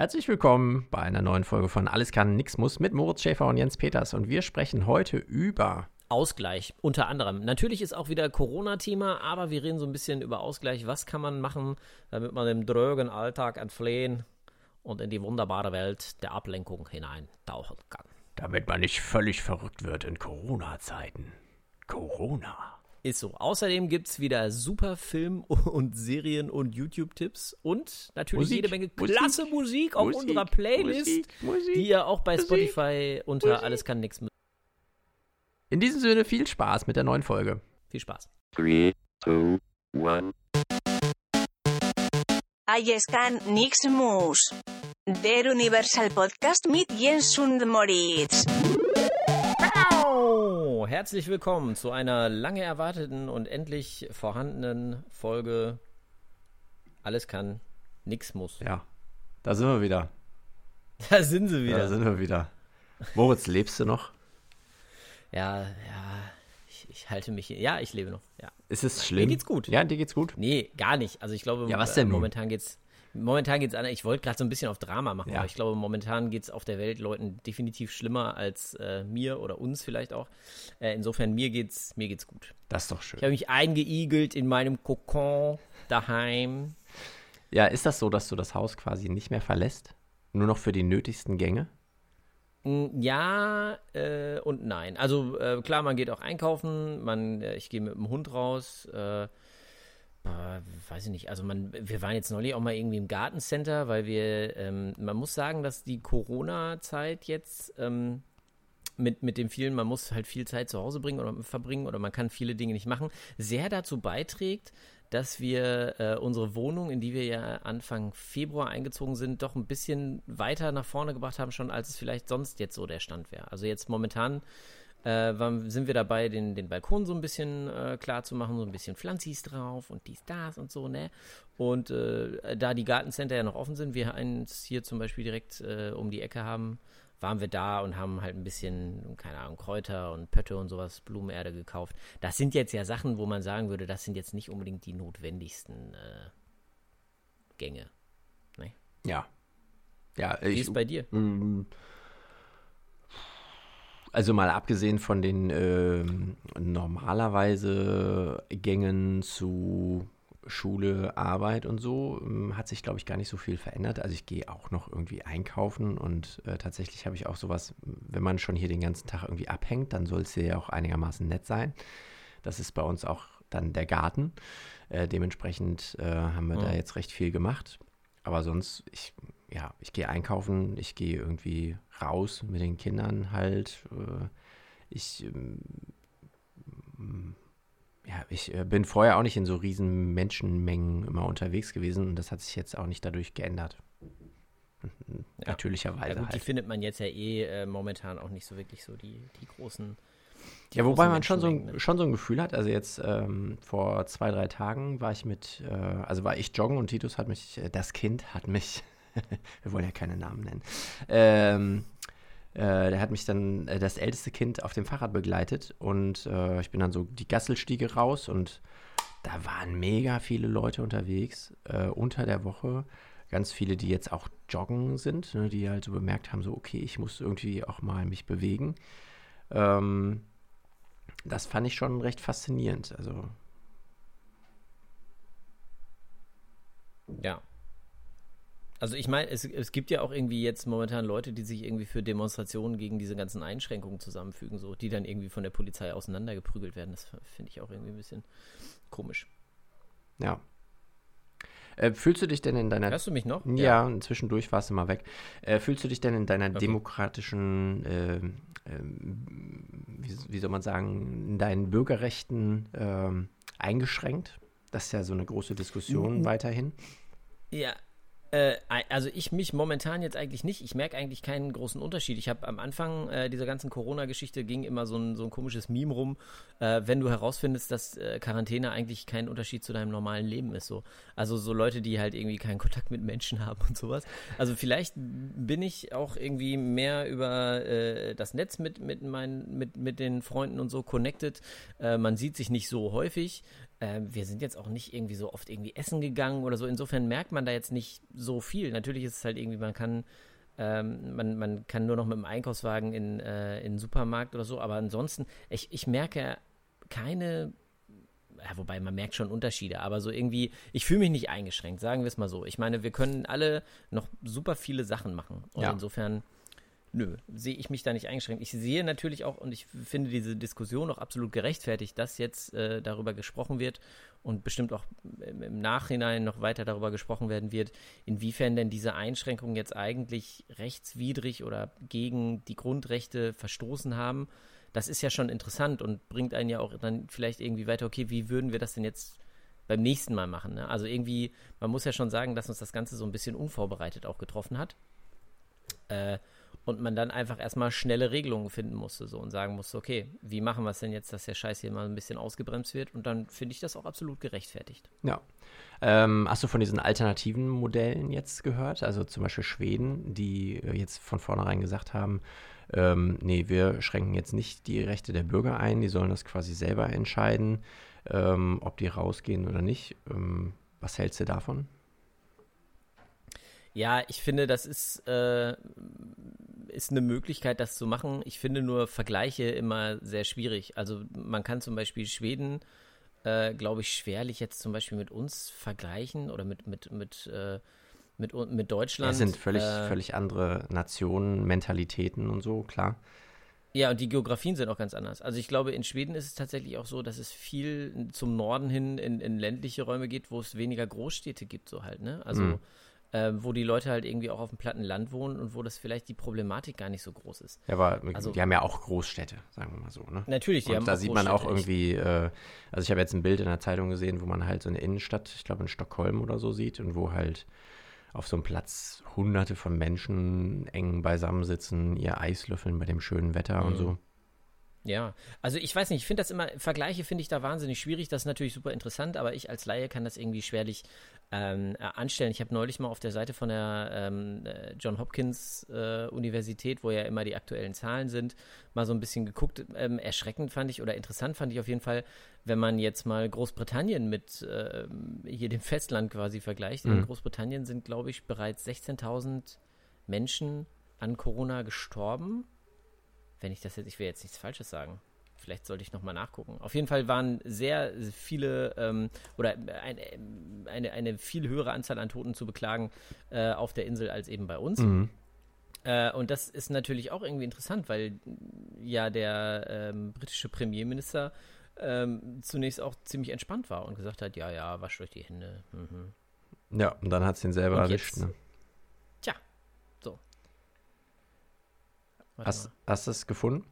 Herzlich willkommen bei einer neuen Folge von Alles kann, nix muss mit Moritz Schäfer und Jens Peters und wir sprechen heute über Ausgleich unter anderem. Natürlich ist auch wieder Corona-Thema, aber wir reden so ein bisschen über Ausgleich. Was kann man machen, damit man dem drögen Alltag entfliehen und in die wunderbare Welt der Ablenkung hineintauchen kann? Damit man nicht völlig verrückt wird in Corona-Zeiten. Corona. Ist so. Außerdem gibt es wieder super Film- und Serien- und YouTube-Tipps und natürlich Musik, jede Menge klasse Musik, Musik auf Musik, unserer Playlist, die ihr auch bei Spotify unter Alles kann nix mit. In diesem Sinne viel Spaß mit der neuen Folge. Viel Spaß. 3, 2, 1. Alles kann nix muss. Der Universal Podcast mit Jens und Moritz. Herzlich willkommen zu einer lange erwarteten und endlich vorhandenen Folge Alles kann, nix muss. Ja, da sind wir wieder. Da sind sie wieder. Da sind wir wieder. Moritz, lebst du noch? Ja, ja, ich, ich halte mich. Ja, ich lebe noch. Ja. Ist es schlimm? Mir geht's gut. Ja, dir geht's gut? Nee, gar nicht. Also ich glaube, ja, was denn äh, momentan geht's Momentan geht es an, ich wollte gerade so ein bisschen auf Drama machen, ja. aber ich glaube, momentan geht es auf der Welt Leuten definitiv schlimmer als äh, mir oder uns vielleicht auch. Äh, insofern, mir geht's, mir geht's gut. Das ist doch schön. Ich habe mich eingeigelt in meinem Kokon daheim. Ja, ist das so, dass du das Haus quasi nicht mehr verlässt? Nur noch für die nötigsten Gänge? Mm, ja äh, und nein. Also äh, klar, man geht auch einkaufen, man, äh, ich gehe mit dem Hund raus, äh, weiß ich nicht, also man, wir waren jetzt neulich auch mal irgendwie im Gartencenter, weil wir, ähm, man muss sagen, dass die Corona-Zeit jetzt ähm, mit, mit dem vielen, man muss halt viel Zeit zu Hause bringen oder verbringen oder man kann viele Dinge nicht machen, sehr dazu beiträgt, dass wir äh, unsere Wohnung, in die wir ja Anfang Februar eingezogen sind, doch ein bisschen weiter nach vorne gebracht haben, schon als es vielleicht sonst jetzt so der Stand wäre. Also jetzt momentan äh, sind wir dabei, den, den Balkon so ein bisschen äh, klar zu machen, so ein bisschen Pflanzis drauf und dies, das und so, ne? Und äh, da die Gartencenter ja noch offen sind, wir eins hier zum Beispiel direkt äh, um die Ecke haben, waren wir da und haben halt ein bisschen, keine Ahnung, Kräuter und Pötte und sowas, Blumenerde gekauft. Das sind jetzt ja Sachen, wo man sagen würde, das sind jetzt nicht unbedingt die notwendigsten äh, Gänge. Ne? Ja. Ja, Wie ich, ist bei dir? Also mal abgesehen von den äh, normalerweise Gängen zu Schule, Arbeit und so, ähm, hat sich, glaube ich, gar nicht so viel verändert. Also ich gehe auch noch irgendwie einkaufen und äh, tatsächlich habe ich auch sowas, wenn man schon hier den ganzen Tag irgendwie abhängt, dann soll es hier ja auch einigermaßen nett sein. Das ist bei uns auch dann der Garten. Äh, dementsprechend äh, haben wir ja. da jetzt recht viel gemacht. Aber sonst, ich ja, ich gehe einkaufen, ich gehe irgendwie raus mit den Kindern halt. Äh, ich, ähm, ja, ich äh, bin vorher auch nicht in so riesen Menschenmengen immer unterwegs gewesen und das hat sich jetzt auch nicht dadurch geändert. Natürlicherweise. Ja, gut, halt. Die findet man jetzt ja eh äh, momentan auch nicht so wirklich so die, die großen. Ja, wobei man schon so, ein, schon so ein Gefühl hat. Also jetzt ähm, vor zwei, drei Tagen war ich mit, äh, also war ich joggen und Titus hat mich, äh, das Kind hat mich wir wollen ja keine Namen nennen. Ähm, äh, der hat mich dann, äh, das älteste Kind, auf dem Fahrrad begleitet und äh, ich bin dann so die Gasselstiege raus und da waren mega viele Leute unterwegs äh, unter der Woche. Ganz viele, die jetzt auch joggen sind, ne, die halt so bemerkt haben, so okay, ich muss irgendwie auch mal mich bewegen. Ähm, das fand ich schon recht faszinierend. Also ja, also ich meine, es, es gibt ja auch irgendwie jetzt momentan Leute, die sich irgendwie für Demonstrationen gegen diese ganzen Einschränkungen zusammenfügen, so, die dann irgendwie von der Polizei auseinandergeprügelt werden. Das finde ich auch irgendwie ein bisschen komisch. Ja. Äh, fühlst du dich denn in deiner. Hörst du mich noch? Ja, ja. zwischendurch warst du mal weg. Äh, fühlst du dich denn in deiner okay. demokratischen, äh, wie, wie, soll man sagen, in deinen Bürgerrechten ähm, eingeschränkt? Das ist ja so eine große Diskussion mhm. weiterhin. Ja, äh, also ich mich momentan jetzt eigentlich nicht. Ich merke eigentlich keinen großen Unterschied. Ich habe am Anfang äh, dieser ganzen Corona-Geschichte ging immer so ein, so ein komisches Meme rum, äh, wenn du herausfindest, dass äh, Quarantäne eigentlich kein Unterschied zu deinem normalen Leben ist. So. Also so Leute, die halt irgendwie keinen Kontakt mit Menschen haben und sowas. Also vielleicht bin ich auch irgendwie mehr über äh, das Netz mit, mit, meinen, mit, mit den Freunden und so connected. Äh, man sieht sich nicht so häufig. Äh, wir sind jetzt auch nicht irgendwie so oft irgendwie essen gegangen oder so. Insofern merkt man da jetzt nicht so viel. Natürlich ist es halt irgendwie, man kann ähm, man, man kann nur noch mit dem Einkaufswagen in, äh, in den Supermarkt oder so, aber ansonsten, ich, ich merke keine ja, wobei man merkt schon Unterschiede, aber so irgendwie, ich fühle mich nicht eingeschränkt, sagen wir es mal so. Ich meine, wir können alle noch super viele Sachen machen. Und Ja. insofern, nö, sehe ich mich da nicht eingeschränkt. Ich sehe natürlich auch, und ich finde diese Diskussion auch absolut gerechtfertigt, dass jetzt äh, darüber gesprochen wird und bestimmt auch im, Nachhinein noch weiter darüber gesprochen werden wird, inwiefern denn diese Einschränkungen jetzt eigentlich rechtswidrig oder gegen die Grundrechte verstoßen haben das ist ja schon interessant und bringt einen ja auch dann vielleicht irgendwie weiter, okay, wie würden wir das denn jetzt beim nächsten Mal machen? Ne? Also irgendwie, man muss ja schon sagen, dass uns das Ganze so ein bisschen unvorbereitet auch getroffen hat. Äh, und man dann einfach erstmal schnelle Regelungen finden musste so und sagen musste, okay, wie machen wir es denn jetzt, dass der Scheiß hier mal ein bisschen ausgebremst wird? Und dann finde ich das auch absolut gerechtfertigt. Ja. Ähm, hast du von diesen alternativen Modellen jetzt gehört? Also zum Beispiel Schweden, die äh, jetzt von vornherein gesagt haben, ähm, nee, wir schränken jetzt nicht die Rechte der Bürger ein, die sollen das quasi selber entscheiden, ähm, ob die rausgehen oder nicht. Ähm, was hältst du davon? Ja, ich finde, das ist, äh, ist eine Möglichkeit, das zu machen. Ich finde nur Vergleiche immer sehr schwierig. Also man kann zum Beispiel Schweden, äh, glaube ich, schwerlich jetzt zum Beispiel mit uns vergleichen oder mit, mit, mit, äh, mit, mit Deutschland. Das sind völlig, äh, völlig andere Nationen, Mentalitäten und so, klar. Ja, und die Geografien sind auch ganz anders. Also ich glaube, in Schweden ist es tatsächlich auch so, dass es viel zum Norden hin in, in ländliche Räume geht, wo es weniger Großstädte gibt, so halt, ne? Also Mhm. Äh, wo die Leute halt irgendwie auch auf dem platten Land wohnen und wo das vielleicht die Problematik gar nicht so groß ist. Ja, aber Also- die haben ja auch Großstädte, sagen wir mal so, ne? Natürlich, die Und haben da auch sieht man auch irgendwie, äh, also ich habe jetzt ein Bild in der Zeitung gesehen, wo man halt so eine Innenstadt, ich glaube in Stockholm oder so sieht und wo halt auf so einem Platz hunderte von Menschen eng beisammen sitzen, ihr Eis löffeln bei dem schönen Wetter und Mhm. so. Ja, also ich weiß nicht, ich finde das immer, Vergleiche finde ich da wahnsinnig schwierig, das ist natürlich super interessant, aber ich als Laie kann das irgendwie schwerlich ähm, äh, anstellen. Ich habe neulich mal auf der Seite von der ähm, äh, John Hopkins äh, Universität, wo ja immer die aktuellen Zahlen sind, mal so ein bisschen geguckt. Ähm, erschreckend fand ich oder interessant fand ich auf jeden Fall, wenn man jetzt mal Großbritannien mit ähm, hier dem Festland quasi vergleicht. In Mhm. Großbritannien sind, glaube ich, bereits 16.000 Menschen an Corona gestorben wenn ich das jetzt, ich will jetzt nichts Falsches sagen. Vielleicht sollte ich nochmal nachgucken. Auf jeden Fall waren sehr viele ähm, oder eine, eine, eine viel höhere Anzahl an Toten zu beklagen äh, auf der Insel als eben bei uns. Mhm. Äh, und das ist natürlich auch irgendwie interessant, weil ja der ähm, britische Premierminister ähm, zunächst auch ziemlich entspannt war und gesagt hat, ja, ja, wascht euch die Hände. Mhm. Ja, und dann hat es ihn selber Und erwischt. jetzt? Ne? Tja, so. Warte Hast, mal. hast du es gefunden?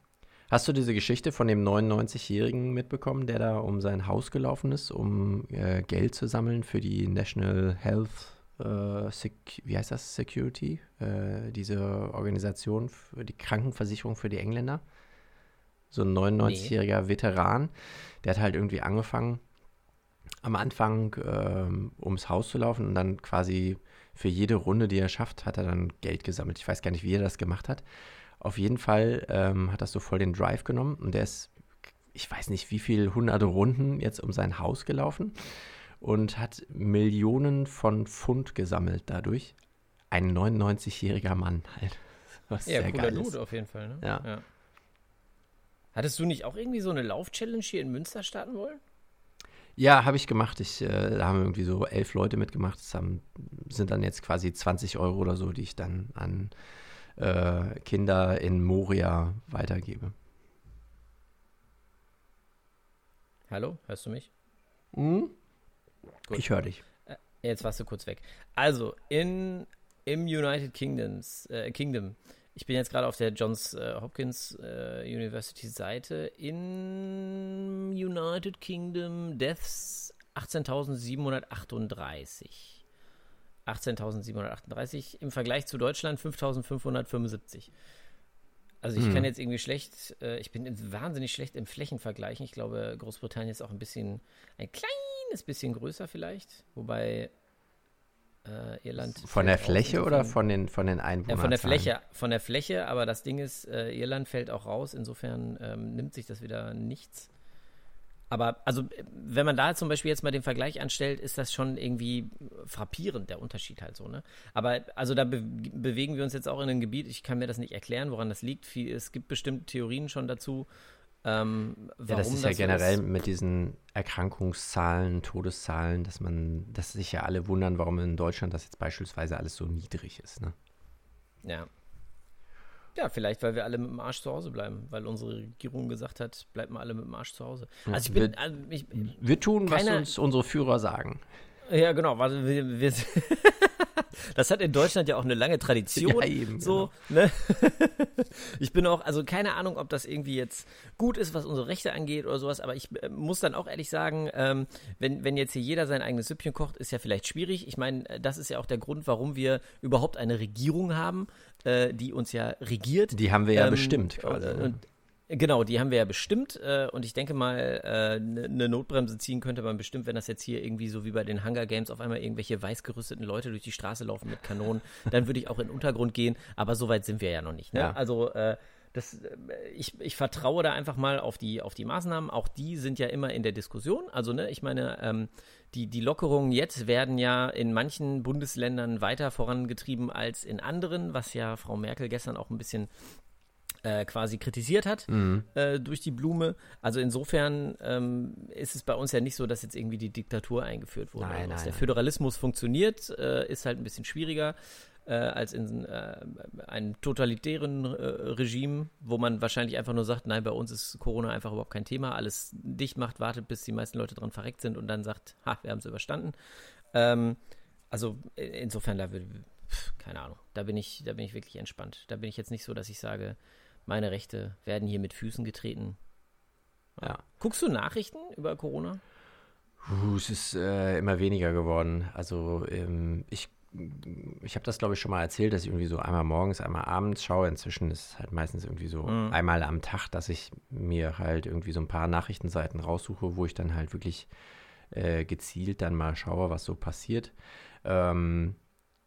Hast du diese Geschichte von dem 99-Jährigen mitbekommen, der da um sein Haus gelaufen ist, um äh, Geld zu sammeln für die National Health, äh, Sec wie heißt das, Security, äh, diese Organisation für die Krankenversicherung für die Engländer? So ein 99-jähriger Veteran, der hat halt irgendwie angefangen, am Anfang ähm, ums Haus zu laufen und dann quasi für jede Runde, die er schafft, hat er dann Geld gesammelt. Ich weiß gar nicht, wie er das gemacht hat. Auf jeden Fall ähm, hat das so voll den Drive genommen und der ist, ich weiß nicht, wie viele hunderte Runden jetzt um sein Haus gelaufen und hat Millionen von Pfund gesammelt dadurch. Ein 99-jähriger Mann halt. Was Ja, sehr cooler geil Loot ist. auf jeden Fall, ne? Ja. Hattest du nicht auch irgendwie so eine Lauf-Challenge hier in Münster starten wollen? Ja, habe ich gemacht. Ich, äh, da haben irgendwie so elf Leute mitgemacht. Das haben, sind dann jetzt quasi 20 Euro oder so, die ich dann an äh, Kinder in Moria weitergebe. Hallo, hörst du mich? Mhm. Ich höre dich. Jetzt warst du kurz weg. Also, in, im United Kingdoms, äh, Kingdom, ich bin jetzt gerade auf der Johns äh, Hopkins äh, University Seite, in United Kingdom Deaths 18.738. 18.738 im Vergleich zu Deutschland 5.575. Also ich Hm. kann jetzt irgendwie schlecht, äh, ich bin wahnsinnig schlecht im Flächenvergleichen. Ich glaube, Großbritannien ist auch ein bisschen, ein kleines bisschen größer vielleicht, wobei äh, Irland. Von der Fläche oder von den, von den Einwohnern? von der Fläche, von der Fläche, aber das Ding ist, äh, Irland fällt auch raus, insofern ähm, nimmt sich das wieder nichts. Aber also, wenn man da zum Beispiel jetzt mal den Vergleich anstellt, ist das schon irgendwie frappierend, der Unterschied halt so, ne? Aber also da be bewegen wir uns jetzt auch in einem Gebiet, ich kann mir das nicht erklären, woran das liegt. Es gibt bestimmte Theorien schon dazu. Ähm, Ja, das ist ja so generell mit diesen Erkrankungszahlen, Todeszahlen, dass man, dass sich ja alle wundern, warum in Deutschland das jetzt beispielsweise alles so niedrig ist. Ne? Ja. Ja, vielleicht, weil wir alle mit dem Arsch zu Hause bleiben, weil unsere Regierung gesagt hat, bleibt mal alle mit dem Arsch zu Hause. Also ich bin, wir- also ich, Wir tun, was Keiner- uns unsere Führer sagen. Ja genau, warte, wir, wir, das hat in Deutschland ja auch eine lange Tradition. Ja, eben, so, ne? Ich bin auch, also keine Ahnung, ob das irgendwie jetzt gut ist, was unsere Rechte angeht oder sowas, aber ich äh, muss dann auch ehrlich sagen, ähm, wenn, wenn jetzt hier jeder sein eigenes Süppchen kocht, ist ja vielleicht schwierig. Ich meine, äh, das ist ja auch der Grund, warum wir überhaupt eine Regierung haben, äh, die uns ja regiert. Die haben wir ja Ähm, bestimmt quasi. und- ne? Genau, die haben wir ja bestimmt äh, und ich denke mal, eine äh, ne Notbremse ziehen könnte man bestimmt, wenn das jetzt hier irgendwie so wie bei den Hunger Games auf einmal irgendwelche weiß gerüsteten Leute durch die Straße laufen mit Kanonen, dann würde ich auch in den Untergrund gehen, aber so weit sind wir ja noch nicht. Ne? Ja. Also äh, das, äh, ich, ich vertraue da einfach mal auf die, auf die Maßnahmen. Auch die sind ja immer in der Diskussion. Also, ne, ich meine, ähm, die, die Lockerungen jetzt werden ja in manchen Bundesländern weiter vorangetrieben als in anderen, was ja Frau Merkel gestern auch ein bisschen äh, quasi kritisiert hat Mhm. äh, durch die Blume. Also insofern ähm, ist es bei uns ja nicht so, dass jetzt irgendwie die Diktatur eingeführt wurde. Nein, nein, der nein. Föderalismus funktioniert, äh, ist halt ein bisschen schwieriger äh, als in äh, einem totalitären Regime, wo man wahrscheinlich einfach nur sagt, nein, bei uns ist Corona einfach überhaupt kein Thema, alles dicht macht, wartet, bis die meisten Leute dran verreckt sind und dann sagt, ha, wir haben es überstanden. Ähm, also insofern, da würde, keine Ahnung, da bin ich, da bin ich wirklich entspannt. Da bin ich jetzt nicht so, dass ich sage, meine Rechte werden hier mit Füßen getreten. Ja. Guckst du Nachrichten über Corona? Puh, es ist äh, immer weniger geworden. Also ähm, ich, ich habe das, glaube ich, schon mal erzählt, dass ich irgendwie so einmal morgens, einmal abends schaue. Inzwischen ist es halt meistens irgendwie so Mhm. einmal am Tag, dass ich mir halt irgendwie so ein paar Nachrichtenseiten raussuche, wo ich dann halt wirklich äh, gezielt dann mal schaue, was so passiert. Ähm,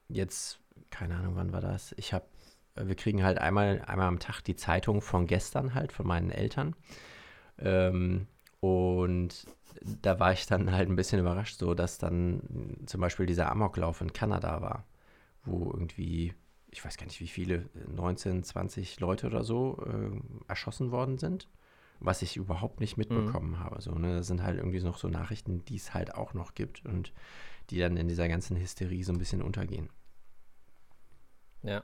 jetzt, keine Ahnung, wann war das? Ich habe, wir kriegen halt einmal, einmal am Tag die Zeitung von gestern halt, von meinen Eltern. Ähm, und da war ich dann halt ein bisschen überrascht, so dass dann zum Beispiel dieser Amoklauf in Kanada war, wo irgendwie, ich weiß gar nicht wie viele, 19, 20 Leute oder so äh, erschossen worden sind, was ich überhaupt nicht mitbekommen habe. So, ne? Das sind halt irgendwie noch so Nachrichten, die es halt auch noch gibt und die dann in dieser ganzen Hysterie so ein bisschen untergehen. Ja.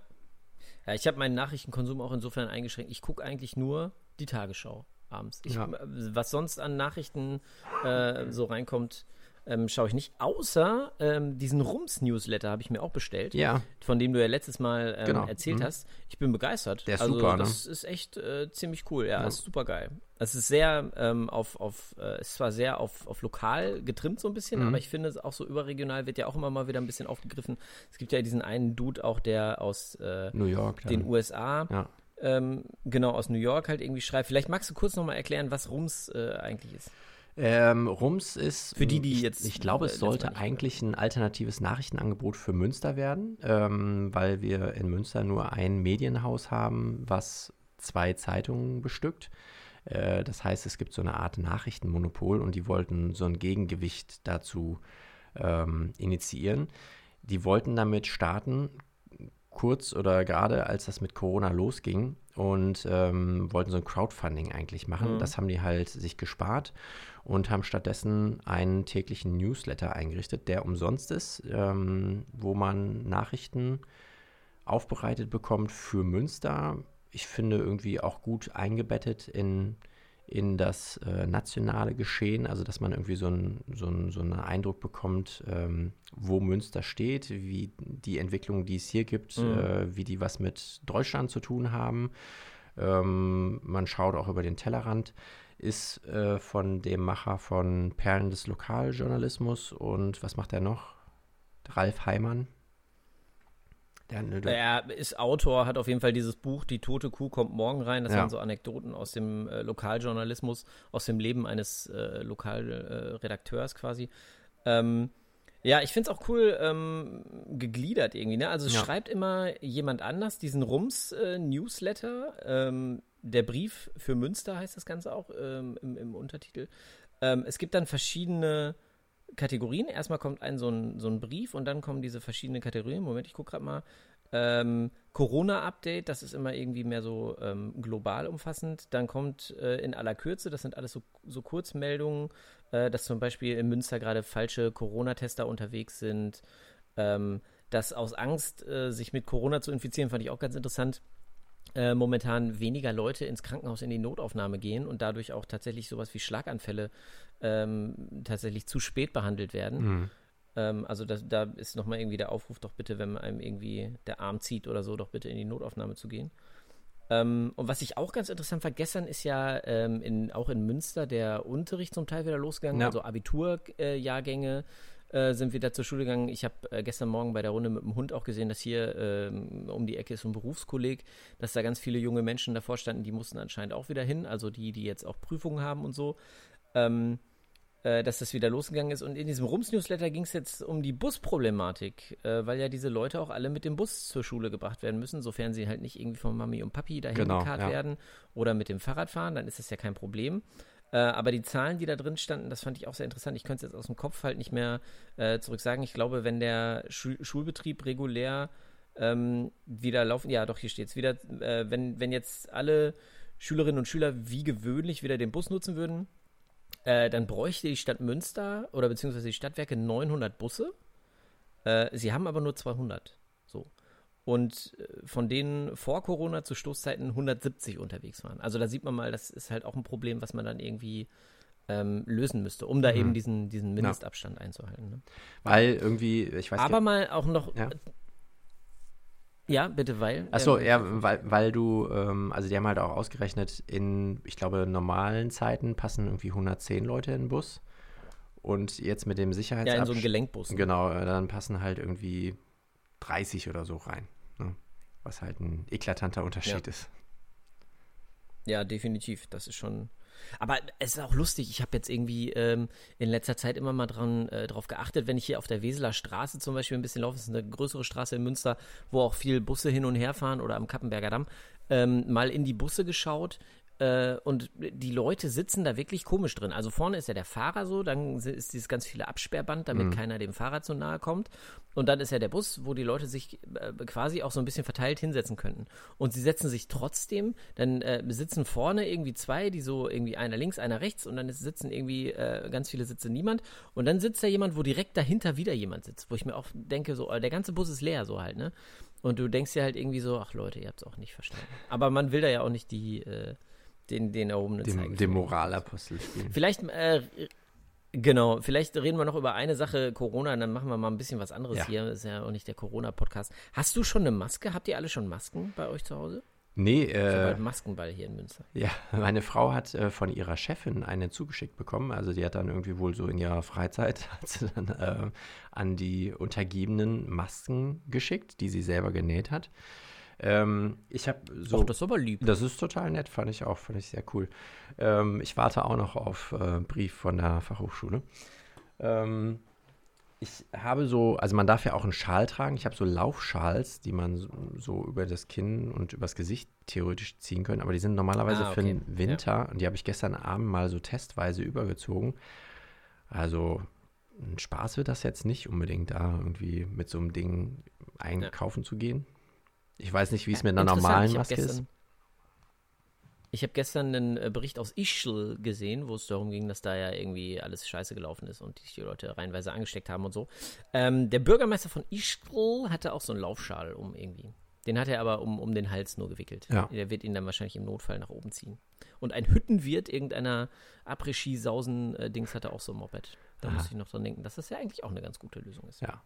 Ja, ich habe meinen Nachrichtenkonsum auch insofern eingeschränkt. Ich gucke eigentlich nur die Tagesschau abends. Ich, Ja. Was sonst an Nachrichten äh, so reinkommt, ähm, schaue ich nicht. Außer ähm, diesen Rums-Newsletter habe ich mir auch bestellt, Ja, von dem du ja letztes Mal ähm, Genau. erzählt Mhm. hast. Ich bin begeistert. Der ist also, super, ne? Das ist echt äh, ziemlich cool. Ja, Ja. ist super geil. Es ist sehr ähm, auf, auf äh, ist zwar sehr auf, auf lokal getrimmt so ein bisschen, Mhm. aber ich finde es auch so überregional wird ja auch immer mal wieder ein bisschen aufgegriffen. Es gibt ja diesen einen Dude auch, der aus äh, New York. Den USA, ja. ähm, genau aus New York halt irgendwie schreibt. Vielleicht magst du kurz nochmal erklären, was Rums äh, eigentlich ist. Ähm, Rums ist. Für die, die ich, jetzt, Ich glaube, äh, es Mal sollte eigentlich ein alternatives Nachrichtenangebot für Münster werden, ähm, weil wir in Münster nur ein Medienhaus haben, was zwei Zeitungen bestückt. Äh, das heißt, es gibt so eine Art Nachrichtenmonopol und die wollten so ein Gegengewicht dazu ähm, initiieren. Die wollten damit starten, kurz oder gerade als das mit Corona losging und ähm, wollten so ein Crowdfunding eigentlich machen. Mhm. Das haben die halt sich gespart und haben stattdessen einen täglichen Newsletter eingerichtet, der umsonst ist, ähm, wo man Nachrichten aufbereitet bekommt für Münster. Ich finde irgendwie auch gut eingebettet in, in das äh, nationale Geschehen, also dass man irgendwie so, ein, so, ein, so einen Eindruck bekommt, ähm, wo Münster steht, wie die Entwicklungen, die es hier gibt, Mhm. äh, wie die was mit Deutschland zu tun haben. Ähm, man schaut auch über den Tellerrand, ist äh, von dem Macher von Perlen des Lokaljournalismus und was macht er noch? Ralf Heimann. Der, der, Er ist Autor, hat auf jeden Fall dieses Buch Die tote Kuh kommt morgen rein. Das Ja. waren so Anekdoten aus dem äh, Lokaljournalismus, aus dem Leben eines äh, Lokalredakteurs quasi. Ähm, ja, ich finde es auch cool ähm, gegliedert irgendwie. Ne? Also es Ja. schreibt immer jemand anders diesen Rums-Newsletter. ähm, der Brief für Münster heißt das Ganze auch ähm, im, im Untertitel. Ähm, es gibt dann verschiedene Kategorien. Erstmal kommt ein so, ein so ein Brief und dann kommen diese verschiedenen Kategorien. Moment, ich gucke gerade mal. Ähm, Corona-Update, das ist immer irgendwie mehr so ähm, global umfassend. Dann kommt äh, in aller Kürze, das sind alles so, so Kurzmeldungen, äh, dass zum Beispiel in Münster gerade falsche Corona-Tester unterwegs sind. Ähm, dass aus Angst, äh, sich mit Corona zu infizieren, fand ich auch ganz interessant. Äh, momentan weniger Leute ins Krankenhaus in die Notaufnahme gehen und dadurch auch tatsächlich sowas wie Schlaganfälle ähm, tatsächlich zu spät behandelt werden. Mhm. Ähm, also das, da ist nochmal irgendwie der Aufruf, doch bitte, wenn einem irgendwie der Arm zieht oder so, doch bitte in die Notaufnahme zu gehen. Ähm, und was ich auch ganz interessant war, gestern ist ja ähm, in, auch in Münster der Unterricht zum Teil wieder losgegangen, Ja. also Abiturjahrgänge äh, sind wieder zur Schule gegangen. Ich habe äh, gestern Morgen bei der Runde mit dem Hund auch gesehen, dass hier ähm, um die Ecke ist so ein Berufskolleg, dass da ganz viele junge Menschen davor standen, die mussten anscheinend auch wieder hin, also die, die jetzt auch Prüfungen haben und so. Ähm, äh, dass das wieder losgegangen ist. Und in diesem Rums-Newsletter ging es jetzt um die Busproblematik, äh, weil ja diese Leute auch alle mit dem Bus zur Schule gebracht werden müssen, sofern sie halt nicht irgendwie von Mami und Papi dahin Genau, gekarrt ja. werden oder mit dem Fahrrad fahren, dann ist das ja kein Problem. Äh, aber die Zahlen, die da drin standen, das fand ich auch sehr interessant. Ich könnte es jetzt aus dem Kopf halt nicht mehr äh, zurück sagen. Ich glaube, wenn der Schul Schulbetrieb regulär ähm, wieder laufen, ja doch, hier steht es wieder, äh, wenn, wenn jetzt alle Schülerinnen und Schüler wie gewöhnlich wieder den Bus nutzen würden, äh, dann bräuchte die Stadt Münster oder beziehungsweise die Stadtwerke 900 Busse. Äh, sie haben aber nur 200. So. Und äh, von denen vor Corona zu Stoßzeiten 170 unterwegs waren. Also da sieht man mal, das ist halt auch ein Problem, was man dann irgendwie ähm, lösen müsste, um da Mhm. eben diesen, diesen Mindestabstand einzuhalten. Ne? Weil irgendwie, ich weiß Aber mal auch noch. Ja. Ja, bitte, weil. Achso, ähm, ja, weil, weil du, ähm, also die haben halt auch ausgerechnet, in, ich glaube, normalen Zeiten passen irgendwie 110 Leute in den Bus. Und jetzt mit dem Ja, in so Sicherheitsabstand. einem Gelenkbus. ne? Genau, dann passen halt irgendwie 30 oder so rein. Ne? Was halt ein eklatanter Unterschied ist. Ja, definitiv. Das ist schon. Aber es ist auch lustig. Ich habe jetzt irgendwie ähm, in letzter Zeit immer mal dran, äh, geachtet, wenn ich hier auf der Weseler Straße zum Beispiel ein bisschen laufe, das ist eine größere Straße in Münster, wo auch viel Busse hin und her fahren oder am Kappenberger Damm, ähm, mal in die Busse geschaut. Äh, und die Leute sitzen da wirklich komisch drin. Also vorne ist ja der Fahrer so, dann ist dieses ganz viele Absperrband, damit keiner dem Fahrrad so nahe kommt. Und dann ist ja der Bus, wo die Leute sich äh, quasi auch so ein bisschen verteilt hinsetzen könnten. Und sie setzen sich trotzdem, dann äh, sitzen vorne irgendwie zwei, die so irgendwie einer links, einer rechts und dann sitzen irgendwie äh, ganz viele Sitze niemand. Und dann sitzt da jemand, wo direkt dahinter wieder jemand sitzt, wo ich mir auch denke, so, äh, der ganze Bus ist leer, so halt, ne? Und du denkst dir halt irgendwie so, ach Leute, ihr habt es auch nicht verstanden. Aber man will da ja auch nicht die, äh, den, den erhobenen Dem, Zeigefinger. dem Moralapostel spielen. Vielleicht, äh, genau, vielleicht reden wir noch über eine Sache, Corona, und dann machen wir mal ein bisschen was anderes Ja. hier. Ist ja auch nicht der Corona-Podcast. Hast du schon eine Maske? Habt ihr alle schon Masken bei euch zu Hause? Nee, Ich habe äh, bald Maskenball hier in Münster. ja, meine Frau hat äh, von ihrer Chefin eine zugeschickt bekommen. Also die hat dann irgendwie wohl so in ihrer Freizeit hat sie dann äh, an die Untergebenen Masken geschickt, die sie selber genäht hat. Ähm, ich habe so. Och, das ist aber lieb. Das ist total nett, fand ich auch, fand ich sehr cool. Ähm, ich warte auch noch auf äh, Brief von der Fachhochschule. Ähm, ich habe so, also man darf ja auch einen Schal tragen. Ich habe so Laufschals, die man so, so über das Kinn und übers Gesicht theoretisch ziehen können, aber die sind normalerweise Ah, für okay. den Winter und die habe ich gestern Abend mal so testweise übergezogen. Also ein Spaß wird das jetzt nicht unbedingt, da irgendwie mit so einem Ding einkaufen zu gehen. Ich weiß nicht, wie es mit einer normalen Maske ist. gestern, Ich habe gestern einen äh, Bericht aus Ischl gesehen, wo es darum ging, dass da ja irgendwie alles scheiße gelaufen ist und die Leute reihenweise angesteckt haben und so. Ähm, der Bürgermeister von Ischl hatte auch so einen Laufschal um irgendwie. Den hat er aber um, um den Hals nur gewickelt. Ja. Der wird ihn dann wahrscheinlich im Notfall nach oben ziehen. Und ein Hüttenwirt irgendeiner Après-Ski-Sausen-Dings hatte auch so ein Moped. Da Aha. muss ich noch dran denken, dass das ja eigentlich auch eine ganz gute Lösung ist. Ja.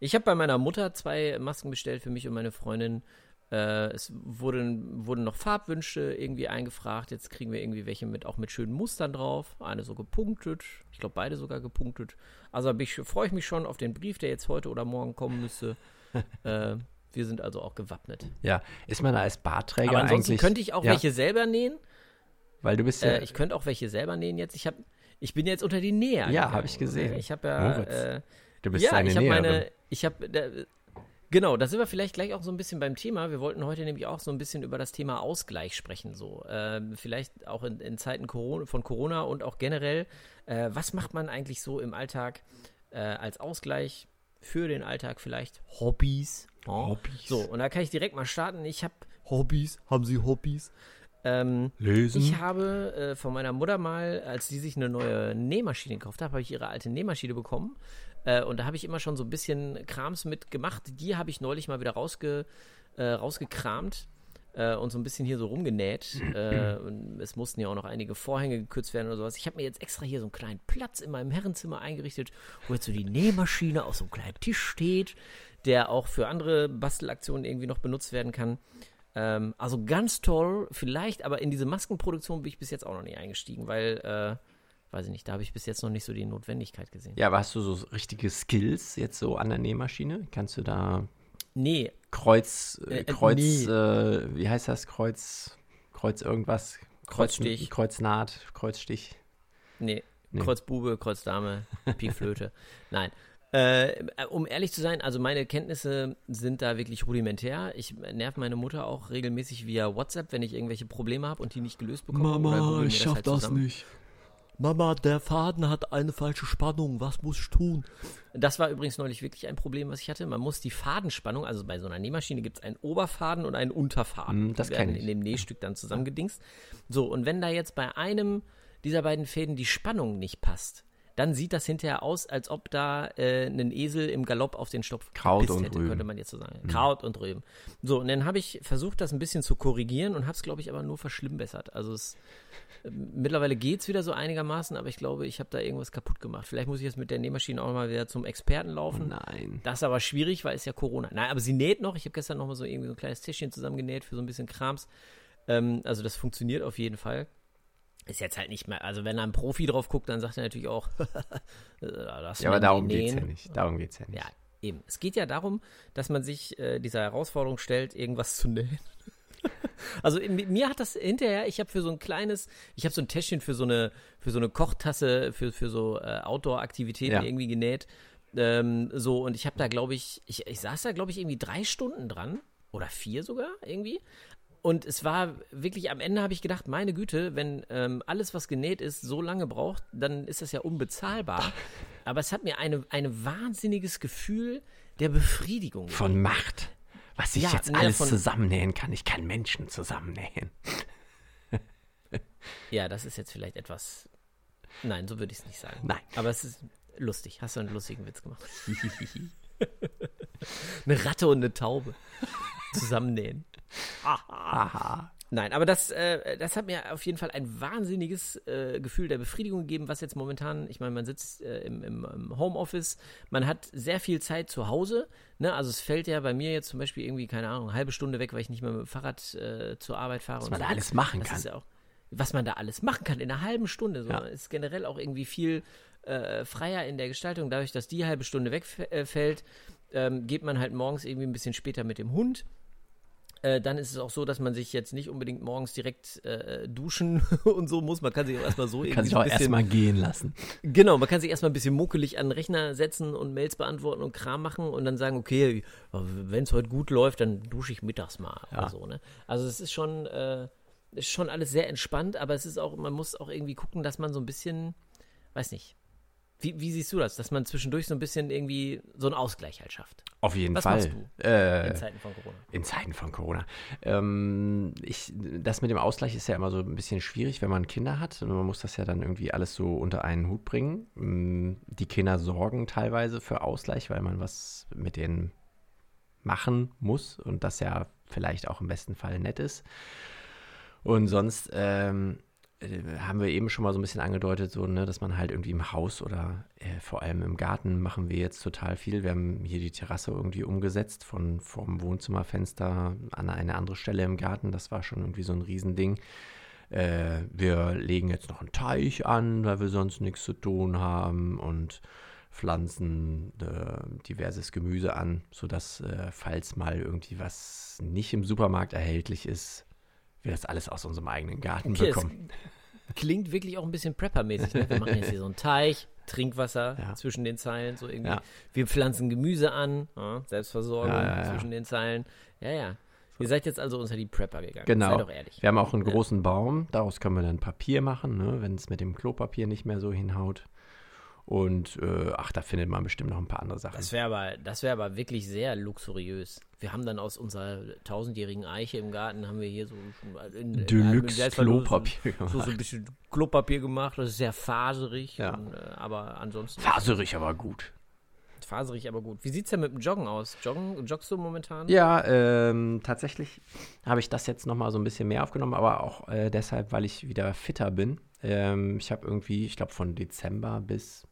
Ich habe bei meiner Mutter zwei Masken bestellt für mich und meine Freundin. Äh, es wurden, wurden noch Farbwünsche irgendwie eingefragt. Jetzt kriegen wir irgendwie welche mit auch mit schönen Mustern drauf. Eine so gepunktet. Ich glaube, beide sogar gepunktet. Also freue ich mich schon auf den Brief, der jetzt heute oder morgen kommen müsste. äh, wir sind also auch gewappnet. Ja, ist man da als Bartträger Aber ansonsten eigentlich? könnte ich auch ja, welche selber nähen. Weil du bist ja, Äh, ich könnte auch welche selber nähen jetzt. Ich, hab, ich bin jetzt unter die Näher. Ja, gegangen. hab ich gesehen. Ich habe ja. Du bist ja, eine ich habe Näherin. meine, ich habe, Genau, da sind wir vielleicht gleich auch so ein bisschen beim Thema. Wir wollten heute nämlich auch so ein bisschen über das Thema Ausgleich sprechen. So, ähm, vielleicht auch in, in Zeiten Corona, von Corona und auch generell. Äh, was macht man eigentlich so im Alltag äh, als Ausgleich für den Alltag? Vielleicht Hobbys. Ja. Hobbys. So, und da kann ich direkt mal starten. Ich habe Hobbys. Haben Sie Hobbys? Ähm, Lesen. ich habe äh, von meiner Mutter mal, als die sich eine neue Nähmaschine gekauft hat, habe ich ihre alte Nähmaschine bekommen. Äh, und da habe ich immer schon so ein bisschen Krams mit gemacht. Die habe ich neulich mal wieder rausge, äh, rausgekramt äh, und so ein bisschen hier so rumgenäht. Äh, es mussten ja auch noch einige Vorhänge gekürzt werden oder sowas. Ich habe mir jetzt extra hier so einen kleinen Platz in meinem Herrenzimmer eingerichtet, wo jetzt so die Nähmaschine auf so einem kleinen Tisch steht, der auch für andere Bastelaktionen irgendwie noch benutzt werden kann. Ähm, also ganz toll, vielleicht, aber in diese Maskenproduktion bin ich bis jetzt auch noch nicht eingestiegen, weil, äh, weiß ich nicht, da habe ich bis jetzt noch nicht so die Notwendigkeit gesehen. Ja, aber hast du so richtige Skills jetzt so an der Nähmaschine? Kannst du da Nee, Kreuz, äh, Äh, Kreuz, nee. äh, wie heißt das? Kreuz, Kreuz irgendwas? Kreuz- Kreuzstich. Kreuznaht, Kreuzstich. nee, Nee. Kreuzbube, Kreuzdame, Pikflöte. Nein. Äh, um ehrlich zu sein, also meine Kenntnisse sind da wirklich rudimentär. Ich nerv meine Mutter auch regelmäßig via WhatsApp, wenn ich irgendwelche Probleme habe und die nicht gelöst bekomme. oder google mir halt zusammen. nicht. Mama, der Faden hat eine falsche Spannung. Was muss ich tun? Das war übrigens neulich wirklich ein Problem, was ich hatte. Man muss die Fadenspannung, also bei so einer Nähmaschine gibt es einen Oberfaden und einen Unterfaden. Mm, das Die werden ich. in dem Nähstück dann zusammengedingst. So, und wenn da jetzt bei einem dieser beiden Fäden die Spannung nicht passt, dann sieht das hinterher aus, als ob da äh, ein Esel im Galopp auf den Stopf Kraut gepisst und hätte, Rüben. könnte man jetzt so sagen. Kraut und Rüben. So, und dann habe ich versucht, das ein bisschen zu korrigieren und habe es, glaube ich, aber nur verschlimmbessert. Also es Mittlerweile geht es wieder so einigermaßen, aber ich glaube, ich habe da irgendwas kaputt gemacht. Vielleicht muss ich jetzt mit der Nähmaschine auch mal wieder zum Experten laufen. Nein. Das ist aber schwierig, weil es ja Corona. Nein, aber sie näht noch. Ich habe gestern noch mal so irgendwie so ein kleines Täschchen zusammengenäht für so ein bisschen Krams. Ähm, also das funktioniert auf jeden Fall. Ist jetzt halt nicht mehr, also wenn da ein Profi drauf guckt, dann sagt er natürlich auch, das Ja, aber darum geht es ja nicht. Darum geht's ja nicht. Ja, eben. Es geht ja darum, dass man sich äh, dieser Herausforderung stellt, irgendwas zu nähen. also in, mir hat das hinterher, ich habe für so ein kleines, ich habe so ein Täschchen für so eine, für so eine Kochtasse, für, für so äh, Outdoor-Aktivitäten Ja. irgendwie genäht. Ähm, so, und ich habe da, glaube ich, ich, ich saß da, glaube ich, irgendwie drei Stunden dran. Oder vier sogar, irgendwie. Und es war wirklich, am Ende habe ich gedacht, meine Güte, wenn ähm, alles, was genäht ist, so lange braucht, dann ist das ja unbezahlbar. Aber es hat mir eine, ein wahnsinniges Gefühl der Befriedigung. Von Macht. Was ich Ja, jetzt ne, alles von- zusammennähen kann. Ich kann Menschen zusammennähen. Ja, das ist jetzt vielleicht etwas. Nein, so würde ich es nicht sagen. Nein. Aber es ist lustig. Hast du einen lustigen Witz gemacht? eine Ratte und eine Taube zusammennähen. Aha. Nein, aber das, äh, das hat mir auf jeden Fall ein wahnsinniges äh, Gefühl der Befriedigung gegeben, was jetzt momentan, ich meine, man sitzt äh, im, im, im Homeoffice, man hat sehr viel Zeit zu Hause, ne? also es fällt ja bei mir jetzt zum Beispiel irgendwie, keine Ahnung, eine halbe Stunde weg, weil ich nicht mehr mit dem Fahrrad äh, zur Arbeit fahre. Was man da alles machen das kann. Ist ja auch, was man da alles machen kann in einer halben Stunde. So. Ja. Ist generell auch irgendwie viel äh, freier in der Gestaltung. Dadurch, dass die halbe Stunde wegfällt, ähm, geht man halt morgens irgendwie ein bisschen später mit dem Hund. Äh, dann ist es auch so, dass man sich jetzt nicht unbedingt morgens direkt äh, duschen und so muss. Man kann sich auch erstmal so irgendwie Kann sich auch erstmal gehen lassen. Genau, man kann sich erstmal ein bisschen muckelig an den Rechner setzen und Mails beantworten und Kram machen und dann sagen, okay, wenn es heute gut läuft, dann dusche ich mittags mal Ja. so, ne? Also es ist schon, äh, ist schon alles sehr entspannt, aber es ist auch, man muss auch irgendwie gucken, dass man so ein bisschen, weiß nicht, wie, wie siehst du das, dass man zwischendurch so ein bisschen irgendwie so einen Ausgleich halt schafft Auf jeden Was Fall. machst du Äh, in Zeiten von Corona? In Zeiten von Corona. Ähm, ich, das mit dem Ausgleich ist ja immer so ein bisschen schwierig, wenn man Kinder hat. Und man muss das ja dann irgendwie alles so unter einen Hut bringen. Mm, Die Kinder sorgen teilweise für Ausgleich, weil man was mit denen machen muss und das ja vielleicht auch im besten Fall nett ist. Und sonst ähm, äh, haben wir eben schon mal so ein bisschen angedeutet, so, ne, dass man halt irgendwie im Haus oder äh, vor allem im Garten machen wir jetzt total viel. Wir haben hier die Terrasse irgendwie umgesetzt von vom Wohnzimmerfenster an eine andere Stelle im Garten. Das war schon irgendwie so ein Riesending. Äh, wir legen jetzt noch einen Teich an, weil wir sonst nichts zu tun haben und pflanzen äh, diverses Gemüse an, sodass, äh, falls mal irgendwie was nicht im Supermarkt erhältlich ist, wir das alles aus unserem eigenen Garten Okay, bekommen. klingt wirklich auch ein bisschen Prepper-mäßig. Ne? Wir machen jetzt hier so einen Teich, Trinkwasser Ja. zwischen den Zeilen, so irgendwie. Ja. Wir pflanzen Gemüse an, ja, Selbstversorgung zwischen den Zeilen. Ja, ja. Ihr seid jetzt also unter die Prepper gegangen. Genau. Sei doch ehrlich. Wir haben auch einen großen Baum, daraus können wir dann Papier machen, ne, wenn es mit dem Klopapier nicht mehr so hinhaut. Und äh, ach, da findet man bestimmt noch ein paar andere Sachen. Das wäre aber, das wäre aber wirklich sehr luxuriös. Wir haben dann aus unserer tausendjährigen Eiche im Garten haben wir hier so in, in Deluxe Selbstverlust Klopapier So, so ein gemacht. bisschen Klopapier gemacht. Das ist sehr faserig. Ja. Und, äh, aber ansonsten Faserig, aber gut. faserig, aber gut. Wie sieht's denn mit dem Joggen aus? Joggen, joggst du momentan? Ja, ähm, tatsächlich habe ich das jetzt noch mal so ein bisschen mehr aufgenommen, aber auch äh, deshalb, weil ich wieder fitter bin. Ähm, ich habe irgendwie, ich glaube von Dezember bis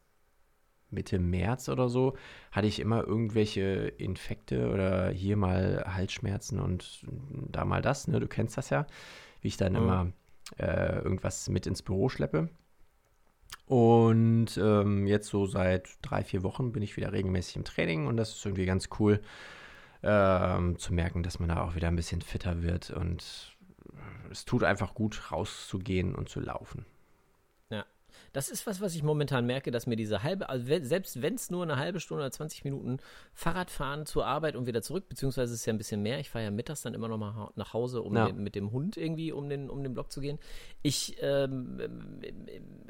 Mitte März oder so, hatte ich immer irgendwelche Infekte oder hier mal Halsschmerzen und da mal das, ne? Du kennst das ja, wie ich dann Mhm. immer äh, irgendwas mit ins Büro schleppe. Und ähm, jetzt so seit drei, vier Wochen bin ich wieder regelmäßig im Training und das ist irgendwie ganz cool ähm, zu merken, dass man da auch wieder ein bisschen fitter wird und es tut einfach gut, rauszugehen und zu laufen. Das ist was, was ich momentan merke, dass mir diese halbe, also selbst wenn es nur eine halbe Stunde oder 20 Minuten Fahrradfahren zur Arbeit und wieder zurück, beziehungsweise es ist ja ein bisschen mehr. Ich fahre ja mittags dann immer noch mal nach Hause, um Ja. den, mit dem Hund irgendwie um den, um den Block zu gehen. Ich, ähm,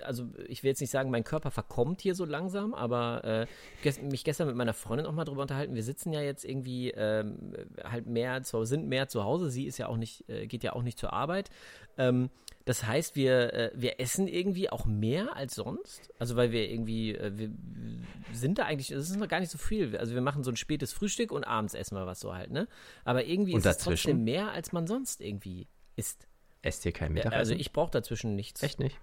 also ich will jetzt nicht sagen, mein Körper verkommt hier so langsam, aber äh, ges mich gestern mit meiner Freundin auch mal drüber unterhalten. Wir sitzen ja jetzt irgendwie ähm, halt mehr, zu, sind mehr zu Hause. Sie ist ja auch nicht, äh, geht ja auch nicht zur Arbeit. Ähm, das heißt, wir, äh, wir essen irgendwie auch mehr als sonst. Also weil wir irgendwie, äh, wir sind da eigentlich, es ist noch gar nicht so viel. Also wir machen so ein spätes Frühstück und abends essen wir was so halt, ne? Aber irgendwie Und ist es dazwischen? trotzdem mehr, als man sonst irgendwie isst. Esst ihr kein Ja, Mittagessen? also ich brauche dazwischen nichts. Echt nicht?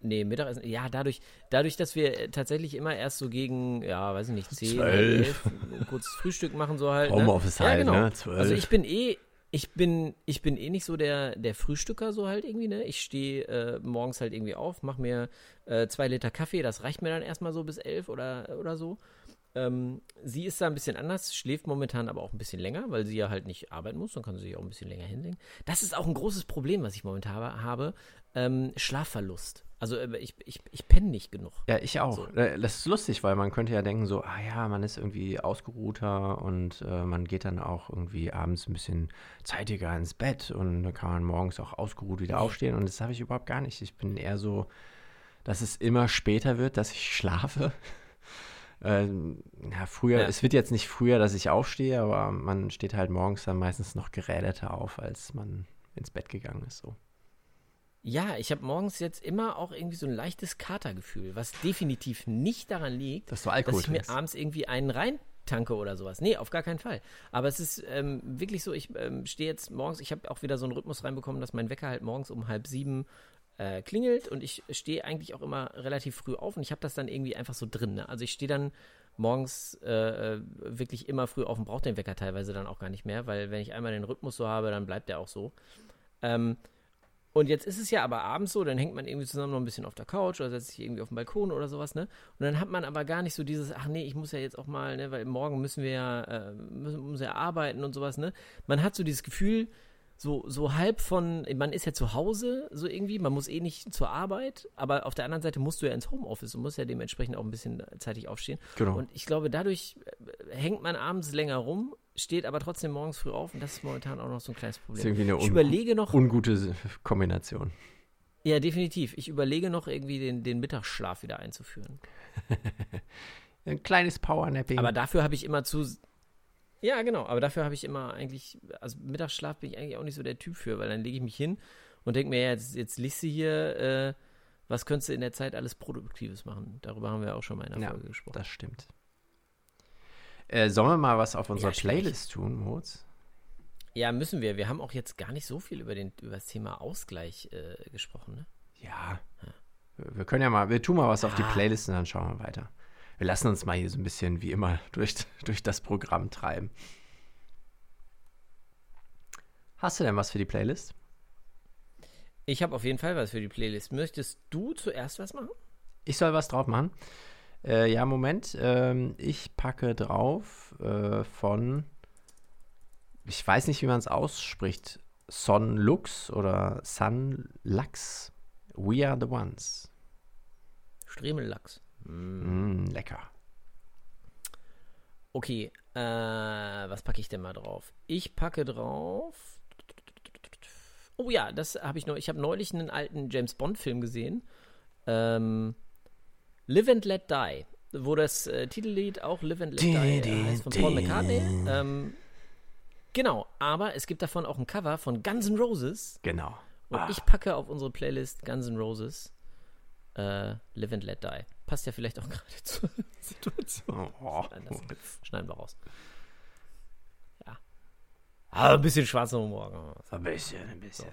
Nee, Mittagessen. Ja, dadurch, dadurch, dass wir äh, tatsächlich immer erst so gegen, ja, weiß ich nicht, 10, Zwölf. 11, ein kurzes Frühstück machen so halt. Homeoffice ne? ja, halt, genau. ne? Zwölf. Also ich bin eh, ich bin, ich bin eh nicht so der, der Frühstücker so halt irgendwie, ne? Ich stehe äh, morgens halt irgendwie auf, mache mir äh, zwei Liter Kaffee, das reicht mir dann erstmal so bis elf oder, oder so. Ähm, sie ist da ein bisschen anders, schläft momentan aber auch ein bisschen länger, weil sie ja halt nicht arbeiten muss, dann kann sie sich auch ein bisschen länger hinlegen. Das ist auch ein großes Problem, was ich momentan habe, ähm, Schlafverlust. Also äh, ich, ich, ich penne nicht genug. Ja, ich auch. So. Äh, Das ist lustig, weil man könnte ja denken so, ah ja, man ist irgendwie ausgeruhter und äh, man geht dann auch irgendwie abends ein bisschen zeitiger ins Bett und dann kann man morgens auch ausgeruht wieder aufstehen und das habe ich überhaupt gar nicht. Ich bin eher so, dass es immer später wird, dass ich schlafe. Ähm, ja, früher, Ja. es wird jetzt nicht früher, dass ich aufstehe, aber man steht halt morgens dann meistens noch geräderter auf, als man ins Bett gegangen ist. So. Ja, ich habe morgens jetzt immer auch irgendwie so ein leichtes Katergefühl, was definitiv nicht daran liegt, Dass du Alkohol dass ich mir trinkst. abends irgendwie einen reintanke oder sowas. Nee, auf gar keinen Fall. Aber es ist ähm, wirklich so, ich ähm, stehe jetzt morgens, ich habe auch wieder so einen Rhythmus reinbekommen, dass mein Wecker halt morgens um halb sieben äh, klingelt und ich stehe eigentlich auch immer relativ früh auf und ich habe das dann irgendwie einfach so drin. Ne? Also ich stehe dann morgens äh, äh, wirklich immer früh auf und brauche den Wecker teilweise dann auch gar nicht mehr, weil wenn ich einmal den Rhythmus so habe, dann bleibt der auch so. Ähm, und jetzt ist es ja aber abends so, dann hängt man irgendwie zusammen noch ein bisschen auf der Couch oder setzt sich irgendwie auf den Balkon oder sowas, ne? Und dann hat man aber gar nicht so dieses, ach nee, ich muss ja jetzt auch mal, ne, weil morgen müssen wir ja, äh, müssen, müssen ja arbeiten und sowas, ne? Man hat so dieses Gefühl, so, so halb von, man ist ja zu Hause, so irgendwie, man muss eh nicht zur Arbeit, aber auf der anderen Seite musst du ja ins Homeoffice und musst ja dementsprechend auch ein bisschen zeitig aufstehen. Genau. Und ich glaube, dadurch äh, hängt man abends länger rum, steht aber trotzdem morgens früh auf und das ist momentan auch noch so ein kleines Das ist Problem. irgendwie eine Ich überlege noch, ungute Kombination. ja, definitiv. Ich überlege noch irgendwie den, den Mittagsschlaf wieder einzuführen. Ein kleines Powernapping. Aber dafür habe ich immer zu. Ja, genau. Aber dafür habe ich immer eigentlich. Also Mittagsschlaf bin ich eigentlich auch nicht so der Typ für, weil dann lege ich mich hin und denke mir, ja, jetzt, jetzt liest du hier, äh, was könntest du in der Zeit alles Produktives machen. Darüber haben wir auch schon mal in der Ja, Folge gesprochen. Das stimmt. Äh, sollen wir mal was auf unserer schwierig. Playlist tun, Moritz? Ja, müssen wir. Wir haben auch jetzt gar nicht so viel über, den, über das Thema Ausgleich äh, gesprochen, ne? Ja. Wir können ja mal, wir tun mal was auf die Ah. Playlist und dann schauen wir weiter. Wir lassen uns mal hier so ein bisschen wie immer durch, durch das Programm treiben. Hast du denn was für die Playlist? Ich habe auf jeden Fall was für die Playlist. Möchtest du zuerst was machen? Ich soll was drauf machen. Äh, ja, Moment. Ähm, ich packe drauf äh, von, ich weiß nicht, wie man es ausspricht, Son Lux oder Sun Lux. We are the ones. Stremellachs. Mm, lecker. Okay, äh, was packe ich denn mal drauf? Ich packe drauf. Oh ja, das habe ich noch. Ich habe neulich einen alten James Bond-Film gesehen. Ähm, Live and Let Die, wo das äh, Titellied auch Live and Let Die äh, heißt von Paul McCartney. Ähm, genau, aber es gibt davon auch ein Cover von Guns N' Roses. Genau. Und Ah. ich packe auf unsere Playlist Guns N' Roses äh, Live and Let Die. Passt ja vielleicht auch gerade zur Situation. Oh, das schneiden wir raus. Ja. Aber ein bisschen schwarzer Humor. ein bisschen, ein bisschen.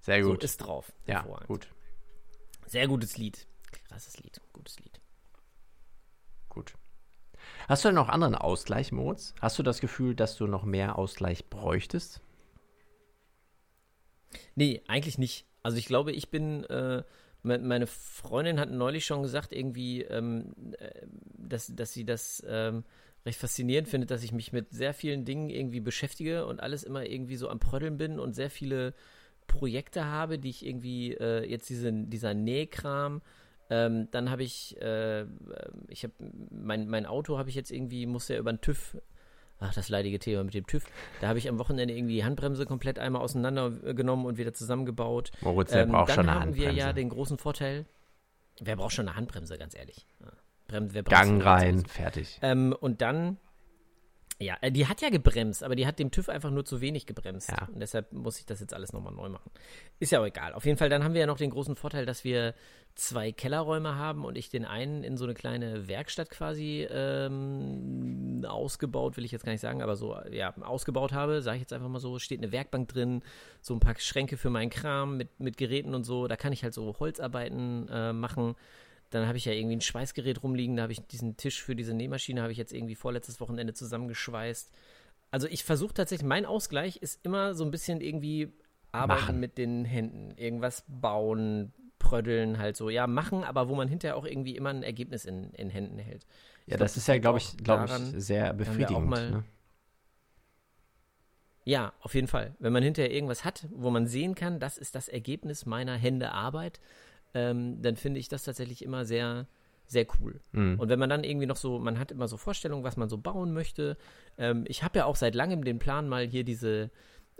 Sehr So gut. ist drauf. ja, gut, Sehr gutes Lied. Krasses Lied. Gutes Lied. gut. Hast du denn noch anderen Ausgleich, Moritz? Hast du das Gefühl, dass du noch mehr Ausgleich bräuchtest? Nee, eigentlich nicht. Also ich glaube, ich bin, äh, me- meine Freundin hat neulich schon gesagt, irgendwie, ähm, äh, dass, dass sie das ähm, recht faszinierend findet, dass ich mich mit sehr vielen Dingen irgendwie beschäftige und alles immer irgendwie so am Prödeln bin und sehr viele Projekte habe, die ich irgendwie, äh, jetzt diese, dieser Nähkram, ähm, dann habe ich, äh, ich habe, mein, mein Auto habe ich jetzt irgendwie, musste ja über den TÜV Ach, das leidige Thema mit dem TÜV. Da habe ich am Wochenende irgendwie die Handbremse komplett einmal auseinandergenommen und wieder zusammengebaut. Moritz, der Ähm, braucht dann schon eine haben wir Handbremse. ja den großen Vorteil. Wer braucht schon eine Handbremse, ganz ehrlich? Brem, wer Gang rein, fertig. Ähm, und dann, ja, äh, die hat ja gebremst, aber die hat dem TÜV einfach nur zu wenig gebremst. Ja. Und deshalb muss ich das jetzt alles nochmal neu machen. Ist ja auch egal. Auf jeden Fall, dann haben wir ja noch den großen Vorteil, dass wir zwei Kellerräume haben und ich den einen in so eine kleine Werkstatt quasi ähm, ausgebaut, will ich jetzt gar nicht sagen, aber so, ja, ausgebaut habe, sage ich jetzt einfach mal so, steht eine Werkbank drin, so ein paar Schränke für meinen Kram mit, mit Geräten und so, da kann ich halt so Holzarbeiten äh, machen. Dann habe ich ja irgendwie ein Schweißgerät rumliegen, da habe ich diesen Tisch für diese Nähmaschine, habe ich jetzt irgendwie vorletztes Wochenende zusammengeschweißt. Also ich versuche tatsächlich, mein Ausgleich ist immer so ein bisschen irgendwie arbeiten Machen. mit den Händen, irgendwas bauen, pröddeln halt so. Ja, machen, aber wo man hinterher auch irgendwie immer ein Ergebnis in, in Händen hält. Ich Ja, glaub, das ist ja, glaube ich, daran- ich, sehr befriedigend. mal- ne? Ja, auf jeden Fall. Wenn man hinterher irgendwas hat, wo man sehen kann, das ist das Ergebnis meiner Hände Arbeit, ähm, dann finde ich das tatsächlich immer sehr, sehr cool. Mhm. Und wenn man dann irgendwie noch so, man hat immer so Vorstellungen, was man so bauen möchte. Ähm, ich habe ja auch seit langem den Plan, mal hier diese,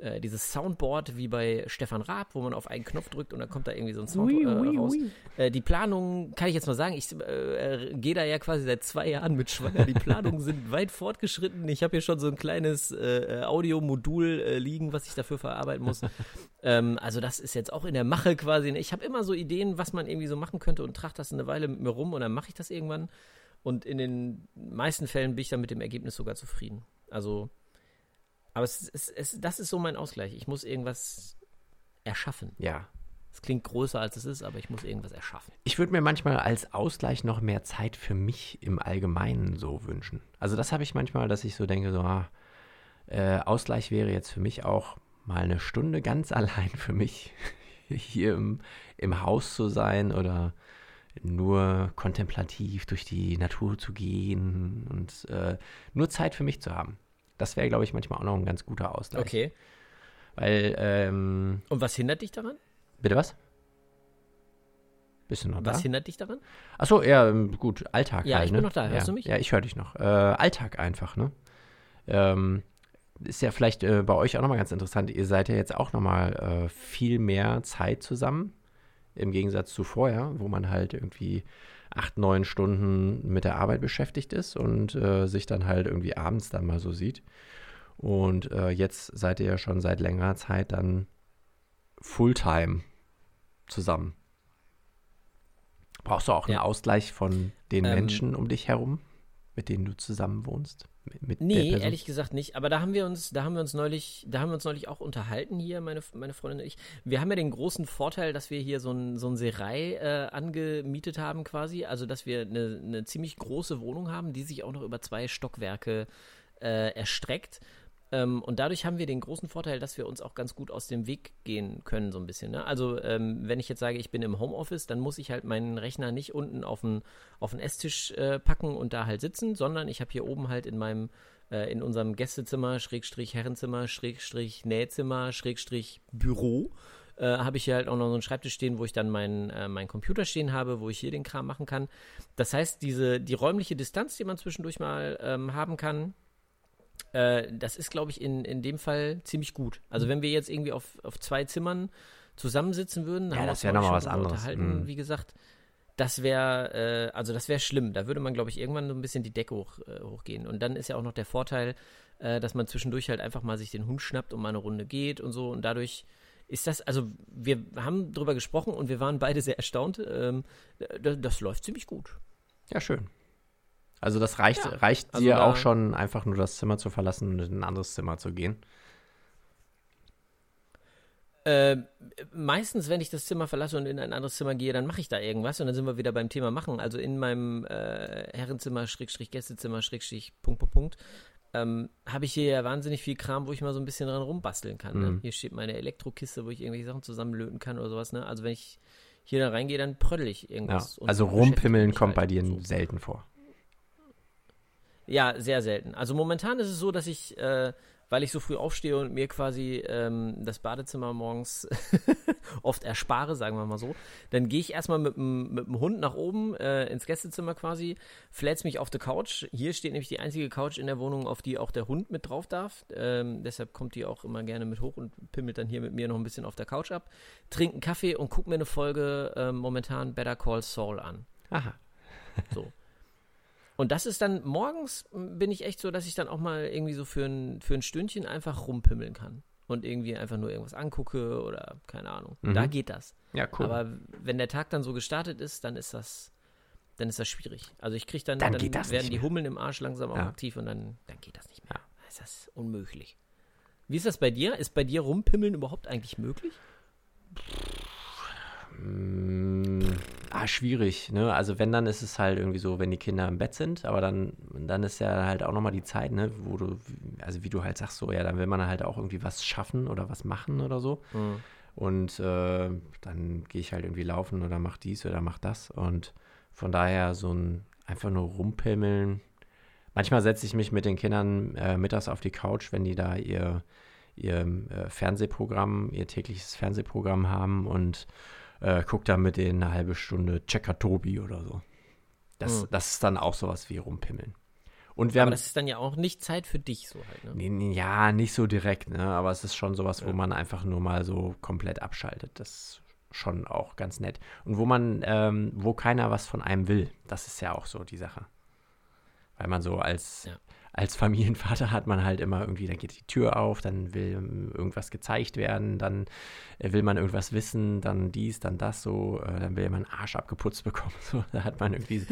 äh, dieses Soundboard wie bei Stefan Raab, wo man auf einen Knopf drückt und dann kommt da irgendwie so ein Sound äh, raus. Äh, die Planungen, kann ich jetzt mal sagen, ich äh, gehe da ja quasi seit zwei Jahren mit schwanger. Die Planungen sind weit fortgeschritten. Ich habe hier schon so ein kleines äh, Audiomodul liegen, was ich dafür verarbeiten muss. ähm, also das ist jetzt auch in der Mache quasi. Ich habe immer so Ideen, was man irgendwie so machen könnte und trage das eine Weile mit mir rum und dann mache ich das irgendwann. Und in den meisten Fällen bin ich dann mit dem Ergebnis sogar zufrieden. Also, aber es, es, es, das ist so mein Ausgleich. Ich muss irgendwas erschaffen. Ja. Es klingt größer als es ist, aber ich muss irgendwas erschaffen. Ich würde mir manchmal als Ausgleich noch mehr Zeit für mich im Allgemeinen so wünschen. Also das habe ich manchmal, dass ich so denke, so, ah, äh, Ausgleich wäre jetzt für mich auch mal eine Stunde ganz allein für mich hier im, im Haus zu sein oder nur kontemplativ durch die Natur zu gehen und äh, nur Zeit für mich zu haben. Das wäre, glaube ich, manchmal auch noch ein ganz guter Ausgleich. Okay. Weil, ähm, Und was hindert dich daran? bitte was? Bist du noch da? Was hindert dich daran? Achso, ja, ähm, gut, Alltag Ja, halt, ich ne? bin noch da. Hörst ja. du mich? Ja, ich höre dich noch. Äh, Alltag einfach, ne? Ähm, ist ja vielleicht äh, bei euch auch nochmal ganz interessant. Ihr seid ja jetzt auch nochmal äh, viel mehr Zeit zusammen, im Gegensatz zu vorher, wo man halt irgendwie acht, neun Stunden mit der Arbeit beschäftigt ist und äh, sich dann halt irgendwie abends dann mal so sieht. Und äh, jetzt seid ihr ja schon seit längerer Zeit dann Fulltime zusammen. Brauchst du auch einen Ja. Ausgleich von den Ähm, Menschen um dich herum, mit denen du zusammen wohnst? Mit, Nee, ehrlich gesagt nicht. Aber da haben wir uns, da haben wir uns neulich, da haben wir uns neulich auch unterhalten hier, meine, meine Freundin und ich. Wir haben ja den großen Vorteil, dass wir hier so ein, so ein Serei äh, angemietet haben quasi. Also, dass wir eine, eine ziemlich große Wohnung haben, die sich auch noch über zwei Stockwerke äh, erstreckt. Ähm, und dadurch haben wir den großen Vorteil, dass wir uns auch ganz gut aus dem Weg gehen können, so ein bisschen. Ne? Also, ähm, wenn ich jetzt sage, ich bin im Homeoffice, dann muss ich halt meinen Rechner nicht unten auf den, auf den Esstisch äh, packen und da halt sitzen, sondern ich habe hier oben halt in meinem, äh, in unserem Gästezimmer, Schrägstrich Herrenzimmer, Schrägstrich Nähzimmer, Schrägstrich Büro, äh, habe ich hier halt auch noch so einen Schreibtisch stehen, wo ich dann meinen äh, meinen Computer stehen habe, wo ich hier den Kram machen kann. Das heißt, diese die räumliche Distanz, die man zwischendurch mal ähm, haben kann, äh, das ist, glaube ich, in, in dem Fall ziemlich gut. Also wenn wir jetzt irgendwie auf, auf zwei Zimmern zusammensitzen würden, Ja, das uns wär auch noch mal schon was anderes. Unterhalten, Mhm. Wie gesagt, das wäre, äh, also das wäre schlimm. Da würde man, glaube ich, irgendwann so ein bisschen die Decke hoch, äh, hochgehen. Und dann ist ja auch noch der Vorteil, äh, dass man zwischendurch halt einfach mal sich den Hund schnappt und mal eine Runde geht und so. Und dadurch ist das, also wir haben drüber gesprochen und wir waren beide sehr erstaunt. Ähm, das, das läuft ziemlich gut. Ja, schön. Also das reicht, Ja, reicht also dir auch schon, einfach nur das Zimmer zu verlassen und in ein anderes Zimmer zu gehen. Äh, meistens, wenn ich das Zimmer verlasse und in ein anderes Zimmer gehe, dann mache ich da irgendwas und dann sind wir wieder beim Thema machen. Also in meinem äh, Herrenzimmer, Schrägstrich Gästezimmer, Schrägstrich Punkt, Punkt, Punkt, ähm, habe ich hier ja wahnsinnig viel Kram, wo ich mal so ein bisschen dran rumbasteln kann. Ne? Mhm. Hier steht meine Elektrokiste, wo ich irgendwelche Sachen zusammenlöten kann oder sowas. Ne? Also wenn ich hier dann reingehe, dann pröddel ich Ja. irgendwas. und Also rumpimmeln mich kommt bei halt dir so. selten vor. Ja, sehr selten. Also momentan ist es so, dass ich, äh, weil ich so früh aufstehe und mir quasi ähm, das Badezimmer morgens oft erspare, sagen wir mal so, dann gehe ich erstmal mit dem Hund nach oben äh, ins Gästezimmer quasi, flätz mich auf der Couch. Hier steht nämlich die einzige Couch in der Wohnung, auf die auch der Hund mit drauf darf. Ähm, deshalb kommt die auch immer gerne mit hoch und pimmelt dann hier mit mir noch ein bisschen auf der Couch ab. Trinkt einen Kaffee und guckt mir eine Folge ähm, momentan Better Call Saul an. Aha. So. Und das ist dann, morgens bin ich echt so, dass ich dann auch mal irgendwie so für ein, für ein Stündchen einfach rumpimmeln kann. Und irgendwie einfach nur irgendwas angucke oder keine Ahnung. Mhm. Da geht das. Ja, cool. Aber wenn der Tag dann so gestartet ist, dann ist das, dann ist das schwierig. Also ich kriege dann, Dann das werden die. Hummeln im Arsch langsam auch Ja. aktiv und dann, dann geht das nicht mehr. Ja. Dann ist das unmöglich. Wie ist das bei dir? Ist bei dir rumpimmeln überhaupt eigentlich möglich? Mm, ah, schwierig, ne? Also wenn, dann ist es halt irgendwie so, wenn die Kinder im Bett sind, aber dann, dann ist ja halt auch nochmal die Zeit, ne, wo du, also wie du halt sagst, so, ja, dann will man halt auch irgendwie was schaffen oder was machen oder so. Und äh, dann gehe ich halt irgendwie laufen oder mach dies oder mach das. Und von daher so ein einfach nur rumpimmeln. Manchmal setze ich mich mit den Kindern äh, mittags auf die Couch, wenn die da ihr, ihr äh, Fernsehprogramm, ihr tägliches Fernsehprogramm haben und äh, guck da mit denen eine halbe Stunde Checker Tobi oder so. Das, Mhm. das ist dann auch sowas wie rumpimmeln. Und wir Aber haben das ist dann ja auch nicht Zeit für dich so halt, ne? Ja, nicht so direkt, ne? Aber es ist schon sowas, wo Ja. man einfach nur mal so komplett abschaltet. Das ist schon auch ganz nett. Und wo man, ähm, wo keiner was von einem will. Das ist ja auch so die Sache. Weil man so als, Ja. Als Familienvater hat man halt immer irgendwie, dann geht die Tür auf, dann will ähm, irgendwas gezeigt werden, dann äh, will man irgendwas wissen, dann dies, dann das so, äh, dann will man einen Arsch abgeputzt bekommen. So, da hat man irgendwie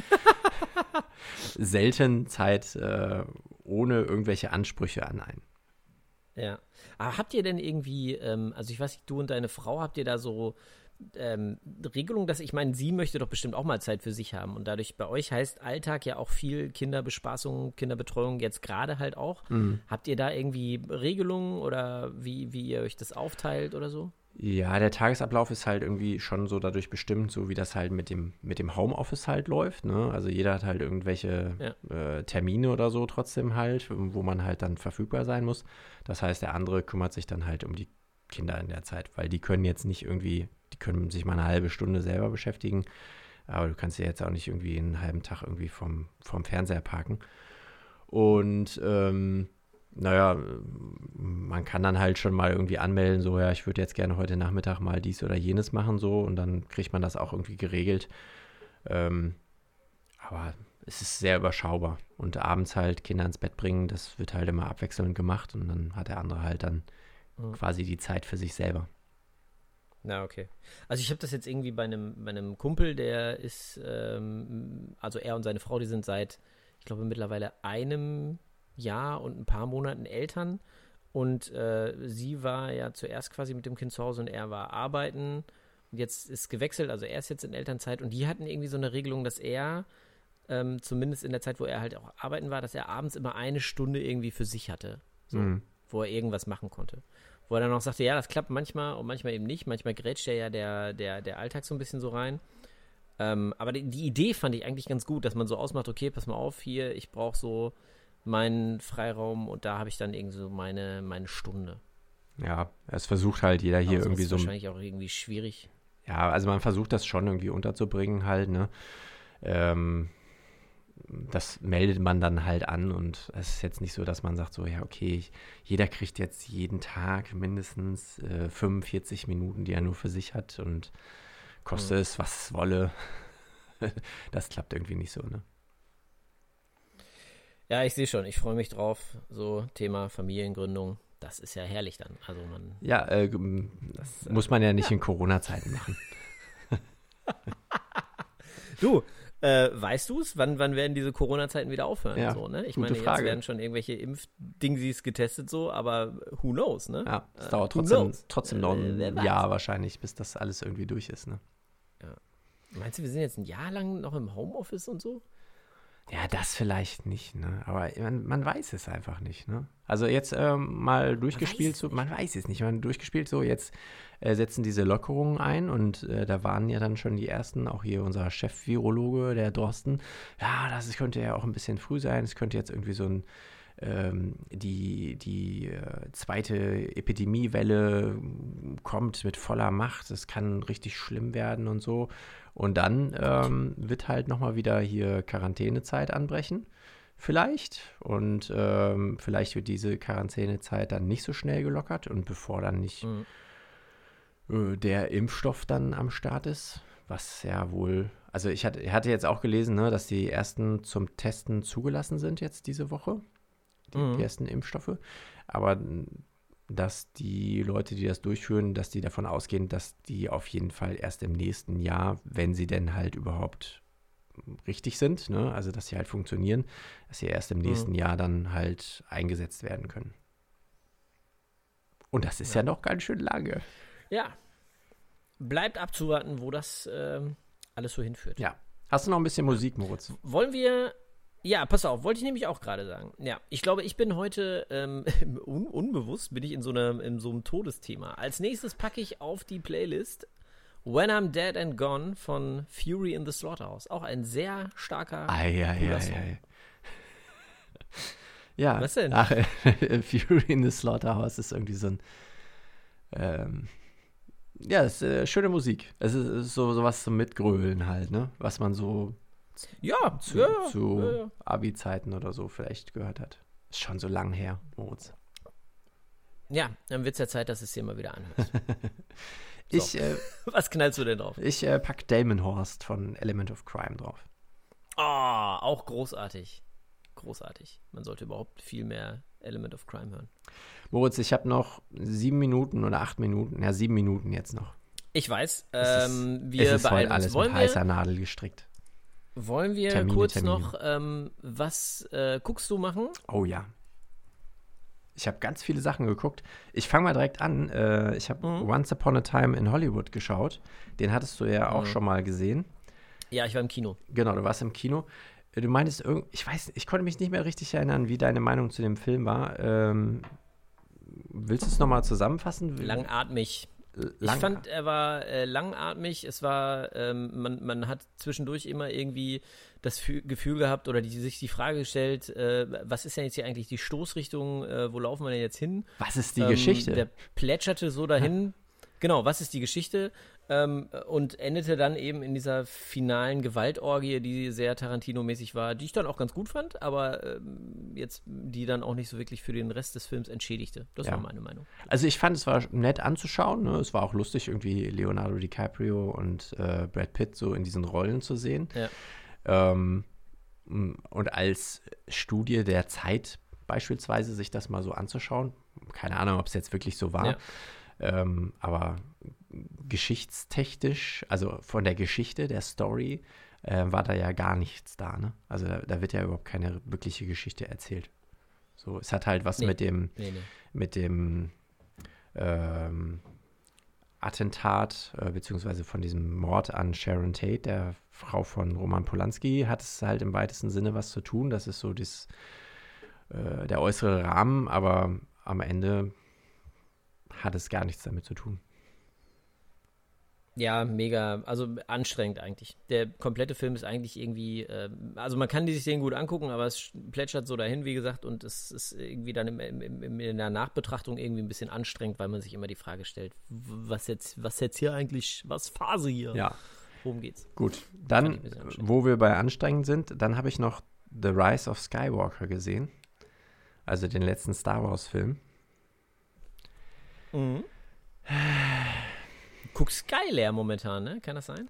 selten Zeit äh, ohne irgendwelche Ansprüche an einen. Ja. Aber habt ihr denn irgendwie, ähm, also ich weiß nicht, du und deine Frau, habt ihr da so ähm, Regelungen, dass ich meine, sie möchte doch bestimmt auch mal Zeit für sich haben und dadurch bei euch heißt Alltag ja auch viel Kinderbespaßung, Kinderbetreuung jetzt gerade halt auch. Habt ihr da irgendwie Regelungen oder wie, wie ihr euch das aufteilt oder so? Ja, der Tagesablauf ist halt irgendwie schon so dadurch bestimmt, so wie das halt mit dem, mit dem Homeoffice halt läuft. Ne? Also jeder hat halt irgendwelche äh, Termine oder so trotzdem halt, wo man halt dann verfügbar sein muss. Das heißt, der andere kümmert sich dann halt um die Kinder in der Zeit, weil die können jetzt nicht irgendwie, die können sich mal eine halbe Stunde selber beschäftigen, aber du kannst ja jetzt auch nicht irgendwie einen halben Tag irgendwie vom, vom Fernseher parken. Und ähm, naja, man kann dann halt schon mal irgendwie anmelden, so, ja, ich würde jetzt gerne heute Nachmittag mal dies oder jenes machen, so, und dann kriegt man das auch irgendwie geregelt. Ähm, aber es ist sehr überschaubar. Und abends halt Kinder ins Bett bringen, das wird halt immer abwechselnd gemacht und dann hat der andere halt dann Mhm. quasi die Zeit für sich selber. Na, okay. Also ich habe das jetzt irgendwie bei einem, bei einem Kumpel, der ist, ähm, also er und seine Frau, die sind seit, ich glaube, mittlerweile einem Jahr und ein paar Monaten Eltern. Und äh, sie war ja zuerst quasi mit dem Kind zu Hause und er war arbeiten. Und jetzt ist gewechselt, also er ist jetzt in Elternzeit und die hatten irgendwie so eine Regelung, dass er, ähm, zumindest in der Zeit, wo er halt auch arbeiten war, dass er abends immer eine Stunde irgendwie für sich hatte. So Mhm. wo er irgendwas machen konnte. Wo er dann auch sagte, ja, das klappt manchmal und manchmal eben nicht. Manchmal grätscht er ja der, der, der Alltag so ein bisschen so rein. Ähm, aber die, die Idee fand ich eigentlich ganz gut, dass man so ausmacht, okay, pass mal auf, hier, ich brauche so meinen Freiraum und da habe ich dann irgendwie so meine, meine Stunde. Ja, es versucht halt jeder hier Aber sowas irgendwie ist so. wahrscheinlich auch irgendwie schwierig. Ja, also man versucht das schon irgendwie unterzubringen halt, ne? Ähm, das meldet man dann halt an und es ist jetzt nicht so, dass man sagt so, ja, okay, ich, jeder kriegt jetzt jeden Tag mindestens äh, 45 Minuten, die er nur für sich hat und koste Mhm. es, was es wolle. das klappt irgendwie nicht so, ne? Ja, ich sehe schon, ich freue mich drauf. So Thema Familiengründung, das ist ja herrlich dann. Also man, Ja, äh, das, äh, muss man ja nicht in Corona-Zeiten machen. Du, äh, weißt du es? Wann, wann werden diese Corona-Zeiten wieder aufhören? Ja, so, ne? Ich meine, Frage. jetzt werden schon irgendwelche Impfdingsies getestet, so, aber who knows, ne? Ja, es Äh, dauert trotzdem, trotzdem noch Äh, wer ein weiß. Jahr wahrscheinlich, bis das alles irgendwie durch ist, ne? Meinst du, wir sind jetzt ein Jahr lang noch im Homeoffice und so? Ja, das vielleicht nicht, ne? Aber man, man weiß es einfach nicht, ne? Also jetzt ähm, mal durchgespielt, weiß so, man weiß es nicht, man durchgespielt, so jetzt äh, setzen diese Lockerungen ein und äh, da waren ja dann schon die ersten, auch hier unser Chef-Virologe, der Dorsten, ja, das könnte ja auch ein bisschen früh sein, es könnte jetzt irgendwie so ein ähm, die, die äh, zweite Epidemiewelle kommt mit voller Macht, es kann richtig schlimm werden und so. Und dann ähm, wird halt nochmal wieder hier Quarantänezeit anbrechen, vielleicht. Und ähm, vielleicht wird diese Quarantänezeit dann nicht so schnell gelockert. Und bevor dann nicht Mhm. äh, der Impfstoff dann am Start ist, was ja wohl, also ich hatte, hatte jetzt auch gelesen, ne, dass die ersten zum Testen zugelassen sind jetzt diese Woche, die, Mhm. die ersten Impfstoffe. Aber dass die Leute, die das durchführen, dass die davon ausgehen, dass die auf jeden Fall erst im nächsten Jahr, wenn sie denn halt überhaupt richtig sind, ne, also dass sie halt funktionieren, dass sie erst im nächsten Jahr dann halt eingesetzt werden können. Und das ist ja, noch ganz schön lange. Ja. Bleibt abzuwarten, wo das ähm, alles so hinführt. Ja. Hast du noch ein bisschen Musik, Moritz? Wollen wir. Ja, pass auf, wollte ich nämlich auch gerade sagen. Ja, ich glaube, ich bin heute ähm, un unbewusst bin ich in so, einer, in so einem Todesthema. Als nächstes packe ich auf die Playlist When I'm Dead and Gone von Fury in the Slaughterhouse. Auch ein sehr starker. Ei, ei, ei, ei. Ja. Was denn? Ach, Fury in the Slaughterhouse ist irgendwie so ein. Ähm, ja, es ist äh, schöne Musik. Es ist, ist so sowas zum Mitgrölen halt, ne? Was man so Ja, zu, ja, zu ja, ja. Abi-Zeiten oder so vielleicht gehört hat. Ist schon so lang her, Moritz. ja, dann wird es ja Zeit, dass es hier mal wieder anhörst. Ich, äh, Was knallst du denn drauf? ich äh, pack Damon Horst von Element of Crime drauf. Oh, auch großartig. Großartig. Man sollte überhaupt viel mehr Element of Crime hören. Moritz, ich habe noch sieben Minuten oder acht Minuten, ja, sieben Minuten jetzt noch. Ich weiß, Es ist- ähm, es wir ist heute beeilen alles. Wollen mit wir, heißer Nadel gestrickt. Wollen wir Termine, kurz Termine. noch ähm, was äh, guckst du machen? Oh ja. Ich habe ganz viele Sachen geguckt. Ich fange mal direkt an. Äh, ich habe Mhm. Once Upon a Time in Hollywood geschaut. Den hattest du ja auch Mhm. schon mal gesehen. Ja, ich war im Kino. Genau, du warst im Kino. Äh, Du meintest irgend, ich weiß, ich konnte mich nicht mehr richtig erinnern, wie deine Meinung zu dem Film war. Ähm, willst du es nochmal zusammenfassen? Langatmig. Lang, Ich fand, er war äh, langatmig. Es war, ähm, man, man hat zwischendurch immer irgendwie das Fü- Gefühl gehabt oder die, sich die Frage gestellt, äh, was ist denn jetzt hier eigentlich die Stoßrichtung, äh, wo laufen wir denn jetzt hin? was ist die Ähm, Geschichte? Der plätscherte so dahin. Genau, was ist die Geschichte? Ähm, und endete dann eben in dieser finalen Gewaltorgie, die sehr Tarantino-mäßig war, die ich dann auch ganz gut fand, aber ähm, jetzt die dann auch nicht so wirklich für den Rest des Films entschädigte. Das Ja. war meine Meinung. Also ich fand, es war nett anzuschauen. Ne? Es war auch lustig, irgendwie Leonardo DiCaprio und äh, Brad Pitt so in diesen Rollen zu sehen. Ja. Ähm, und als Studie der Zeit beispielsweise sich das mal so anzuschauen. Keine Ahnung, ob es jetzt wirklich so war. Ja. Ähm, aber geschichtstechnisch, also von der Geschichte, der Story, äh, war da ja gar nichts da. Ne? Also da, da wird ja überhaupt keine wirkliche Geschichte erzählt. So, es hat halt was Nee. mit dem Nee, nee. mit dem ähm, Attentat, äh, beziehungsweise von diesem Mord an Sharon Tate, der Frau von Roman Polanski, hat es halt im weitesten Sinne was zu tun. Das ist so das, äh, der äußere Rahmen, aber am Ende hat es gar nichts damit zu tun. Ja, mega, also anstrengend eigentlich. Der komplette Film ist eigentlich irgendwie, äh, also man kann die sich den gut angucken, aber es plätschert so dahin, wie gesagt, und es ist irgendwie dann im, im, im, in der Nachbetrachtung irgendwie ein bisschen anstrengend, weil man sich immer die Frage stellt, was jetzt, was jetzt hier eigentlich, was Phase hier? Ja, Worum geht's? gut. Dann, wo wir bei anstrengend sind, dann habe ich noch The Rise of Skywalker gesehen. Also den letzten Star Wars-Film. Mhm. Guckst Sky leer momentan, ne? Kann das sein?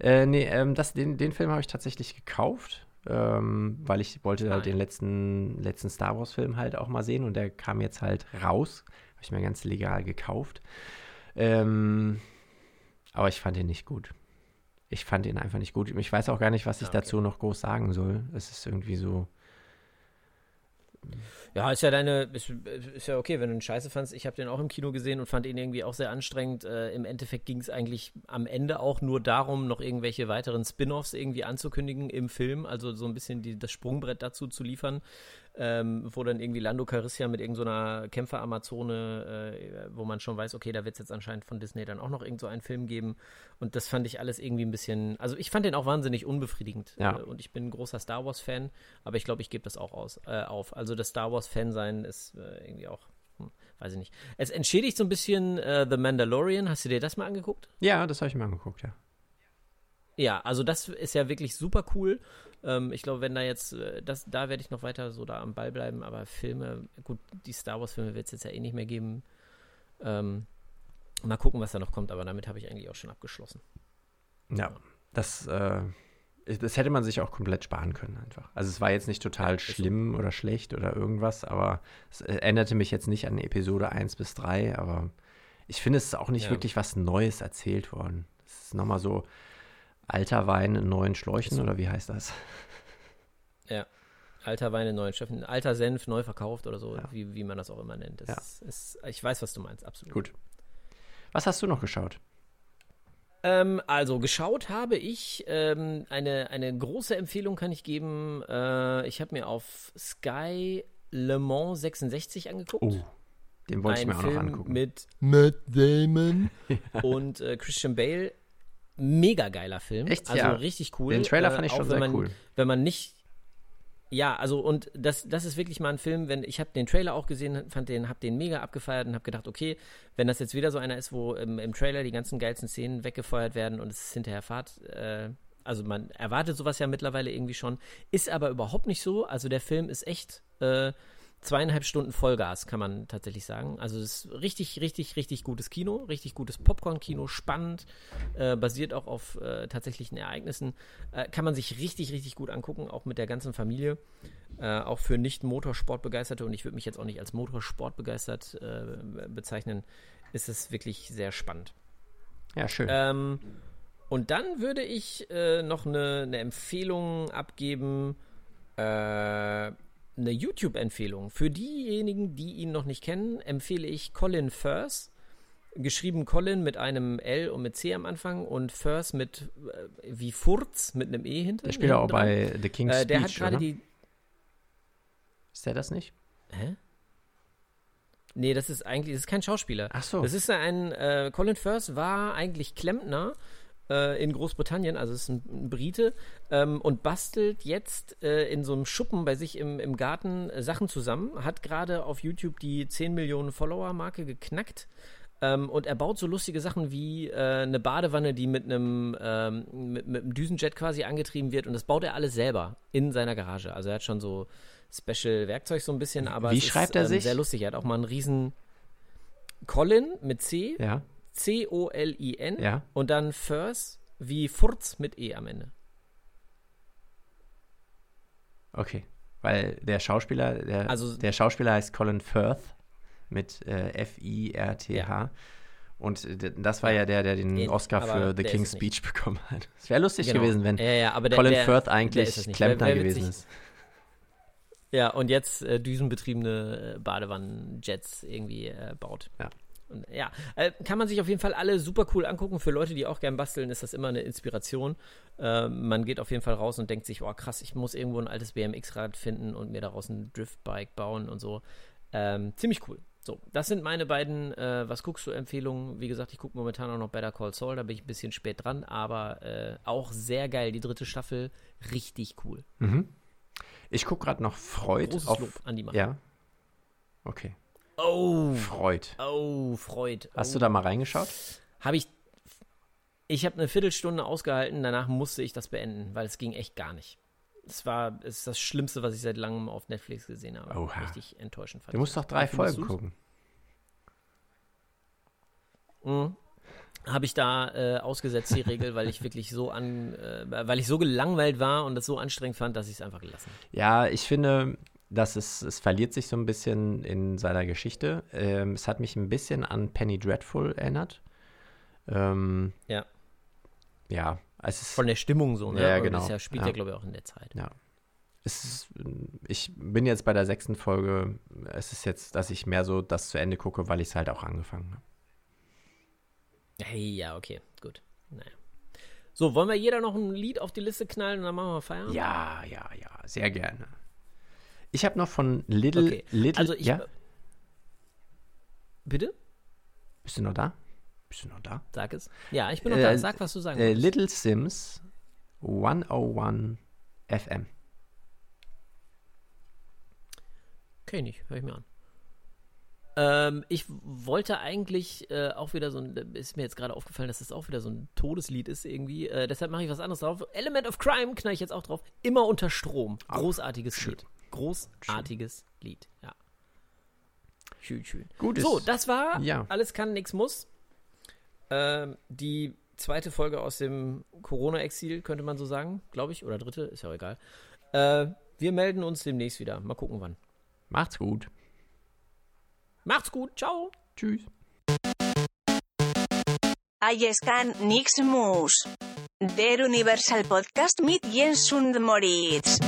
Äh, nee, ähm, das, den, den Film habe ich tatsächlich gekauft, ähm, weil ich wollte halt Ah, ja. den letzten, letzten Star Wars-Film halt auch mal sehen und der kam jetzt halt raus. Habe ich mir ganz legal gekauft. Ähm, aber ich fand ihn nicht gut. Ich fand ihn einfach nicht gut. Ich weiß auch gar nicht, was ich Ah, okay. dazu noch groß sagen soll. Es ist irgendwie so. Ja, ist ja deine, ist, ist ja okay, wenn du ihn scheiße fandst. Ich habe den auch im Kino gesehen und fand ihn irgendwie auch sehr anstrengend. Äh, Im Endeffekt ging es eigentlich am Ende auch nur darum, noch irgendwelche weiteren Spin-offs irgendwie anzukündigen im Film. Also so ein bisschen die, das Sprungbrett dazu zu liefern, ähm, wo dann irgendwie Lando Calrissian mit irgendeiner Kämpfer-Amazone, äh, wo man schon weiß, okay, da wird es jetzt anscheinend von Disney dann auch noch irgend so einen Film geben. Und das fand ich alles irgendwie ein bisschen, also ich fand den auch wahnsinnig unbefriedigend. Ja. Äh, und ich bin ein großer Star Wars-Fan, aber ich glaube, ich gebe das auch aus, äh, auf. Also das Star Wars-Fan sein ist äh, irgendwie auch, hm, weiß ich nicht. Es entschädigt so ein bisschen äh, The Mandalorian. Hast du dir das mal angeguckt? Ja, das habe ich mir angeguckt, ja. Ja, also das ist ja wirklich super cool. Ähm, ich glaube, wenn da jetzt, äh, das, da werde ich noch weiter so da am Ball bleiben, aber Filme, gut, die Star Wars-Filme wird es jetzt ja eh nicht mehr geben. Ähm, mal gucken, was da noch kommt, aber damit habe ich eigentlich auch schon abgeschlossen. Ja, das, äh, das hätte man sich auch komplett sparen können einfach. Also es war jetzt nicht total schlimm oder schlecht oder irgendwas, aber es äh, änderte mich jetzt nicht an Episode 1 bis 3, aber ich finde, es ist auch nicht Ja. wirklich was Neues erzählt worden. Es ist nochmal so alter Wein in neuen Schläuchen oder wie heißt das? Ja. Alter Wein in neuen Stöffen, alter Senf neu verkauft oder so, Ja. wie, wie man das auch immer nennt. Ja. ist, ist, ich weiß, was du meinst, absolut. Gut. Was hast du noch geschaut? Ähm, also, geschaut habe ich, ähm, eine, eine große Empfehlung kann ich geben. Äh, ich habe mir auf Sky Le Mans 66 angeguckt. Oh, den wollte ich mir auch noch Film angucken. mit Matt Damon und äh, Christian Bale. Mega geiler Film. Echt? Also Ja. richtig cool. Den Trailer Äh, fand ich auch schon sehr man, cool. Wenn man nicht. Ja, also und das, das ist wirklich mal ein Film, wenn ich habe den Trailer auch gesehen, fand den, hab den mega abgefeiert und habe gedacht, okay, wenn das jetzt wieder so einer ist, wo im, im Trailer die ganzen geilsten Szenen weggefeuert werden und es ist hinterher Fahrt, äh, also man erwartet sowas ja mittlerweile irgendwie schon, ist aber überhaupt nicht so. Also der Film ist echt äh, zweieinhalb Stunden Vollgas, kann man tatsächlich sagen. Also es ist richtig, richtig, richtig gutes Kino, richtig gutes Popcorn-Kino, spannend, äh, basiert auch auf äh, tatsächlichen Ereignissen. Äh, kann man sich richtig, richtig gut angucken, auch mit der ganzen Familie. Äh, auch für nicht-Motorsportbegeisterte, und ich würde mich jetzt auch nicht als Motorsportbegeistert äh, bezeichnen, ist es wirklich sehr spannend. Ja, schön. Ähm, und dann würde ich äh, noch eine, eine Empfehlung abgeben, äh, eine YouTube-Empfehlung. Für diejenigen, die ihn noch nicht kennen, empfehle ich Colin Firth. Geschrieben Colin mit einem L und mit C am Anfang und Firth mit äh, wie Furz mit einem E hinter. der spielt auch hinten bei The King's Äh, der hat Speech, gerade oder? die. Ist der das nicht? Hä? Nee, das ist eigentlich, das ist kein Schauspieler. Ach so. Das ist ein, äh, Colin Firth war eigentlich Klempner äh, in Großbritannien, also ist ein, ein Brite, ähm, und bastelt jetzt äh, in so einem Schuppen bei sich im, im Garten äh, Sachen zusammen, hat gerade auf YouTube die 10 Millionen Follower-Marke geknackt. Ähm, und er baut so lustige Sachen wie äh, eine Badewanne, die mit einem, ähm, mit, mit einem Düsenjet quasi angetrieben wird. Und das baut er alles selber in seiner Garage. Also er hat schon so Special-Werkzeug so ein bisschen, aber Wie es schreibt ist, er ähm, sich? sehr lustig. Er hat auch mal einen riesen Colin mit C, Ja, C-O-L-I-N ja. und dann First wie Furz mit E am Ende. Okay. Weil der Schauspieler, der, Also- der Schauspieler heißt Colin Firth mit äh, F-I-R-T-H. Ja. Und das war ja der, der den Oscar für The King's. Speech bekommen hat. Es wäre lustig Genau. gewesen, wenn ja, ja, aber der, Colin der, Firth eigentlich. Klempner Wär- wär gewesen ist. Ja, und jetzt äh, düsenbetriebene äh, Badewannenjets irgendwie äh, baut. Ja. Und, ja, äh, kann man sich auf jeden Fall alle super cool angucken. Für Leute, die auch gern basteln, ist das immer eine Inspiration. Äh, man geht auf jeden Fall raus und denkt sich, oh krass, ich muss irgendwo ein altes BMX-Rad finden und mir daraus ein Driftbike bauen und so. Ähm, ziemlich cool. So, das sind meine beiden äh, Was guckst du Empfehlungen. Wie gesagt, ich gucke momentan auch noch Better Call Saul, da bin ich ein bisschen spät dran, aber äh, auch sehr geil. Die dritte Staffel, richtig cool. Mhm. Ich gucke gerade noch Freud Großes auf. Lob an die Macher. Ja. Okay. Oh, Freud. oh, Freud. Hast oh. du da mal reingeschaut? Habe ich. Ich habe eine Viertelstunde ausgehalten, danach musste ich das beenden, weil es ging echt gar nicht. Es war es ist das Schlimmste, was ich seit langem auf Netflix gesehen habe. Oha. Richtig enttäuschend fand Du musst doch drei Folgen du's? gucken. Mhm. Habe ich da äh, ausgesetzt, die Regel, weil ich wirklich so an, äh, weil ich so gelangweilt war und das so anstrengend fand, dass ich es einfach gelassen habe. Ja, ich finde, dass es, es verliert sich so ein bisschen in seiner Geschichte. Ähm, es hat mich ein bisschen an Penny Dreadful erinnert. Ähm, Ja. ja, es ist, Von der Stimmung so, ne? Ja, genau. Das ja, spielt Ja. ja, glaube ich, auch in der Zeit. ja. Es ist, ich bin jetzt bei der sechsten Folge. Es ist jetzt, dass ich mehr so das zu Ende gucke, weil ich es halt auch angefangen habe. Hey, ja, okay, gut. Naja. So, wollen wir jeder noch ein Lied auf die Liste knallen und dann machen wir Feierabend? Ja, ja, ja, sehr gerne. Ich habe noch von Little, Okay, Little, also ich. ja, Bitte? bist du noch da? Bist du noch da? Sag es. Ja, ich bin noch Äh, da. Sag, was du sagen Äh, wolltest. Little Sims 101 FM. Ich nicht, hör ich mir an. Ähm, ich wollte eigentlich äh, auch wieder so ein, ist mir jetzt gerade aufgefallen, dass das auch wieder so ein Todeslied ist irgendwie. Äh, deshalb mache ich was anderes drauf. Element of Crime knall ich jetzt auch drauf. Immer unter Strom. Großartiges Lied. Großartiges Lied, ja. Schön, schön. Gutes. So, das war Ja. Alles kann, nix muss. Ähm, die zweite Folge aus dem Corona-Exil, könnte man so sagen, glaube ich. Oder dritte, ist ja auch egal. Äh, wir melden uns demnächst wieder. Mal gucken, wann. Macht's gut. Macht's gut, ciao. Tschüss. Aiescan Nix Mus. Der Universal Podcast mit Jens und Moritz.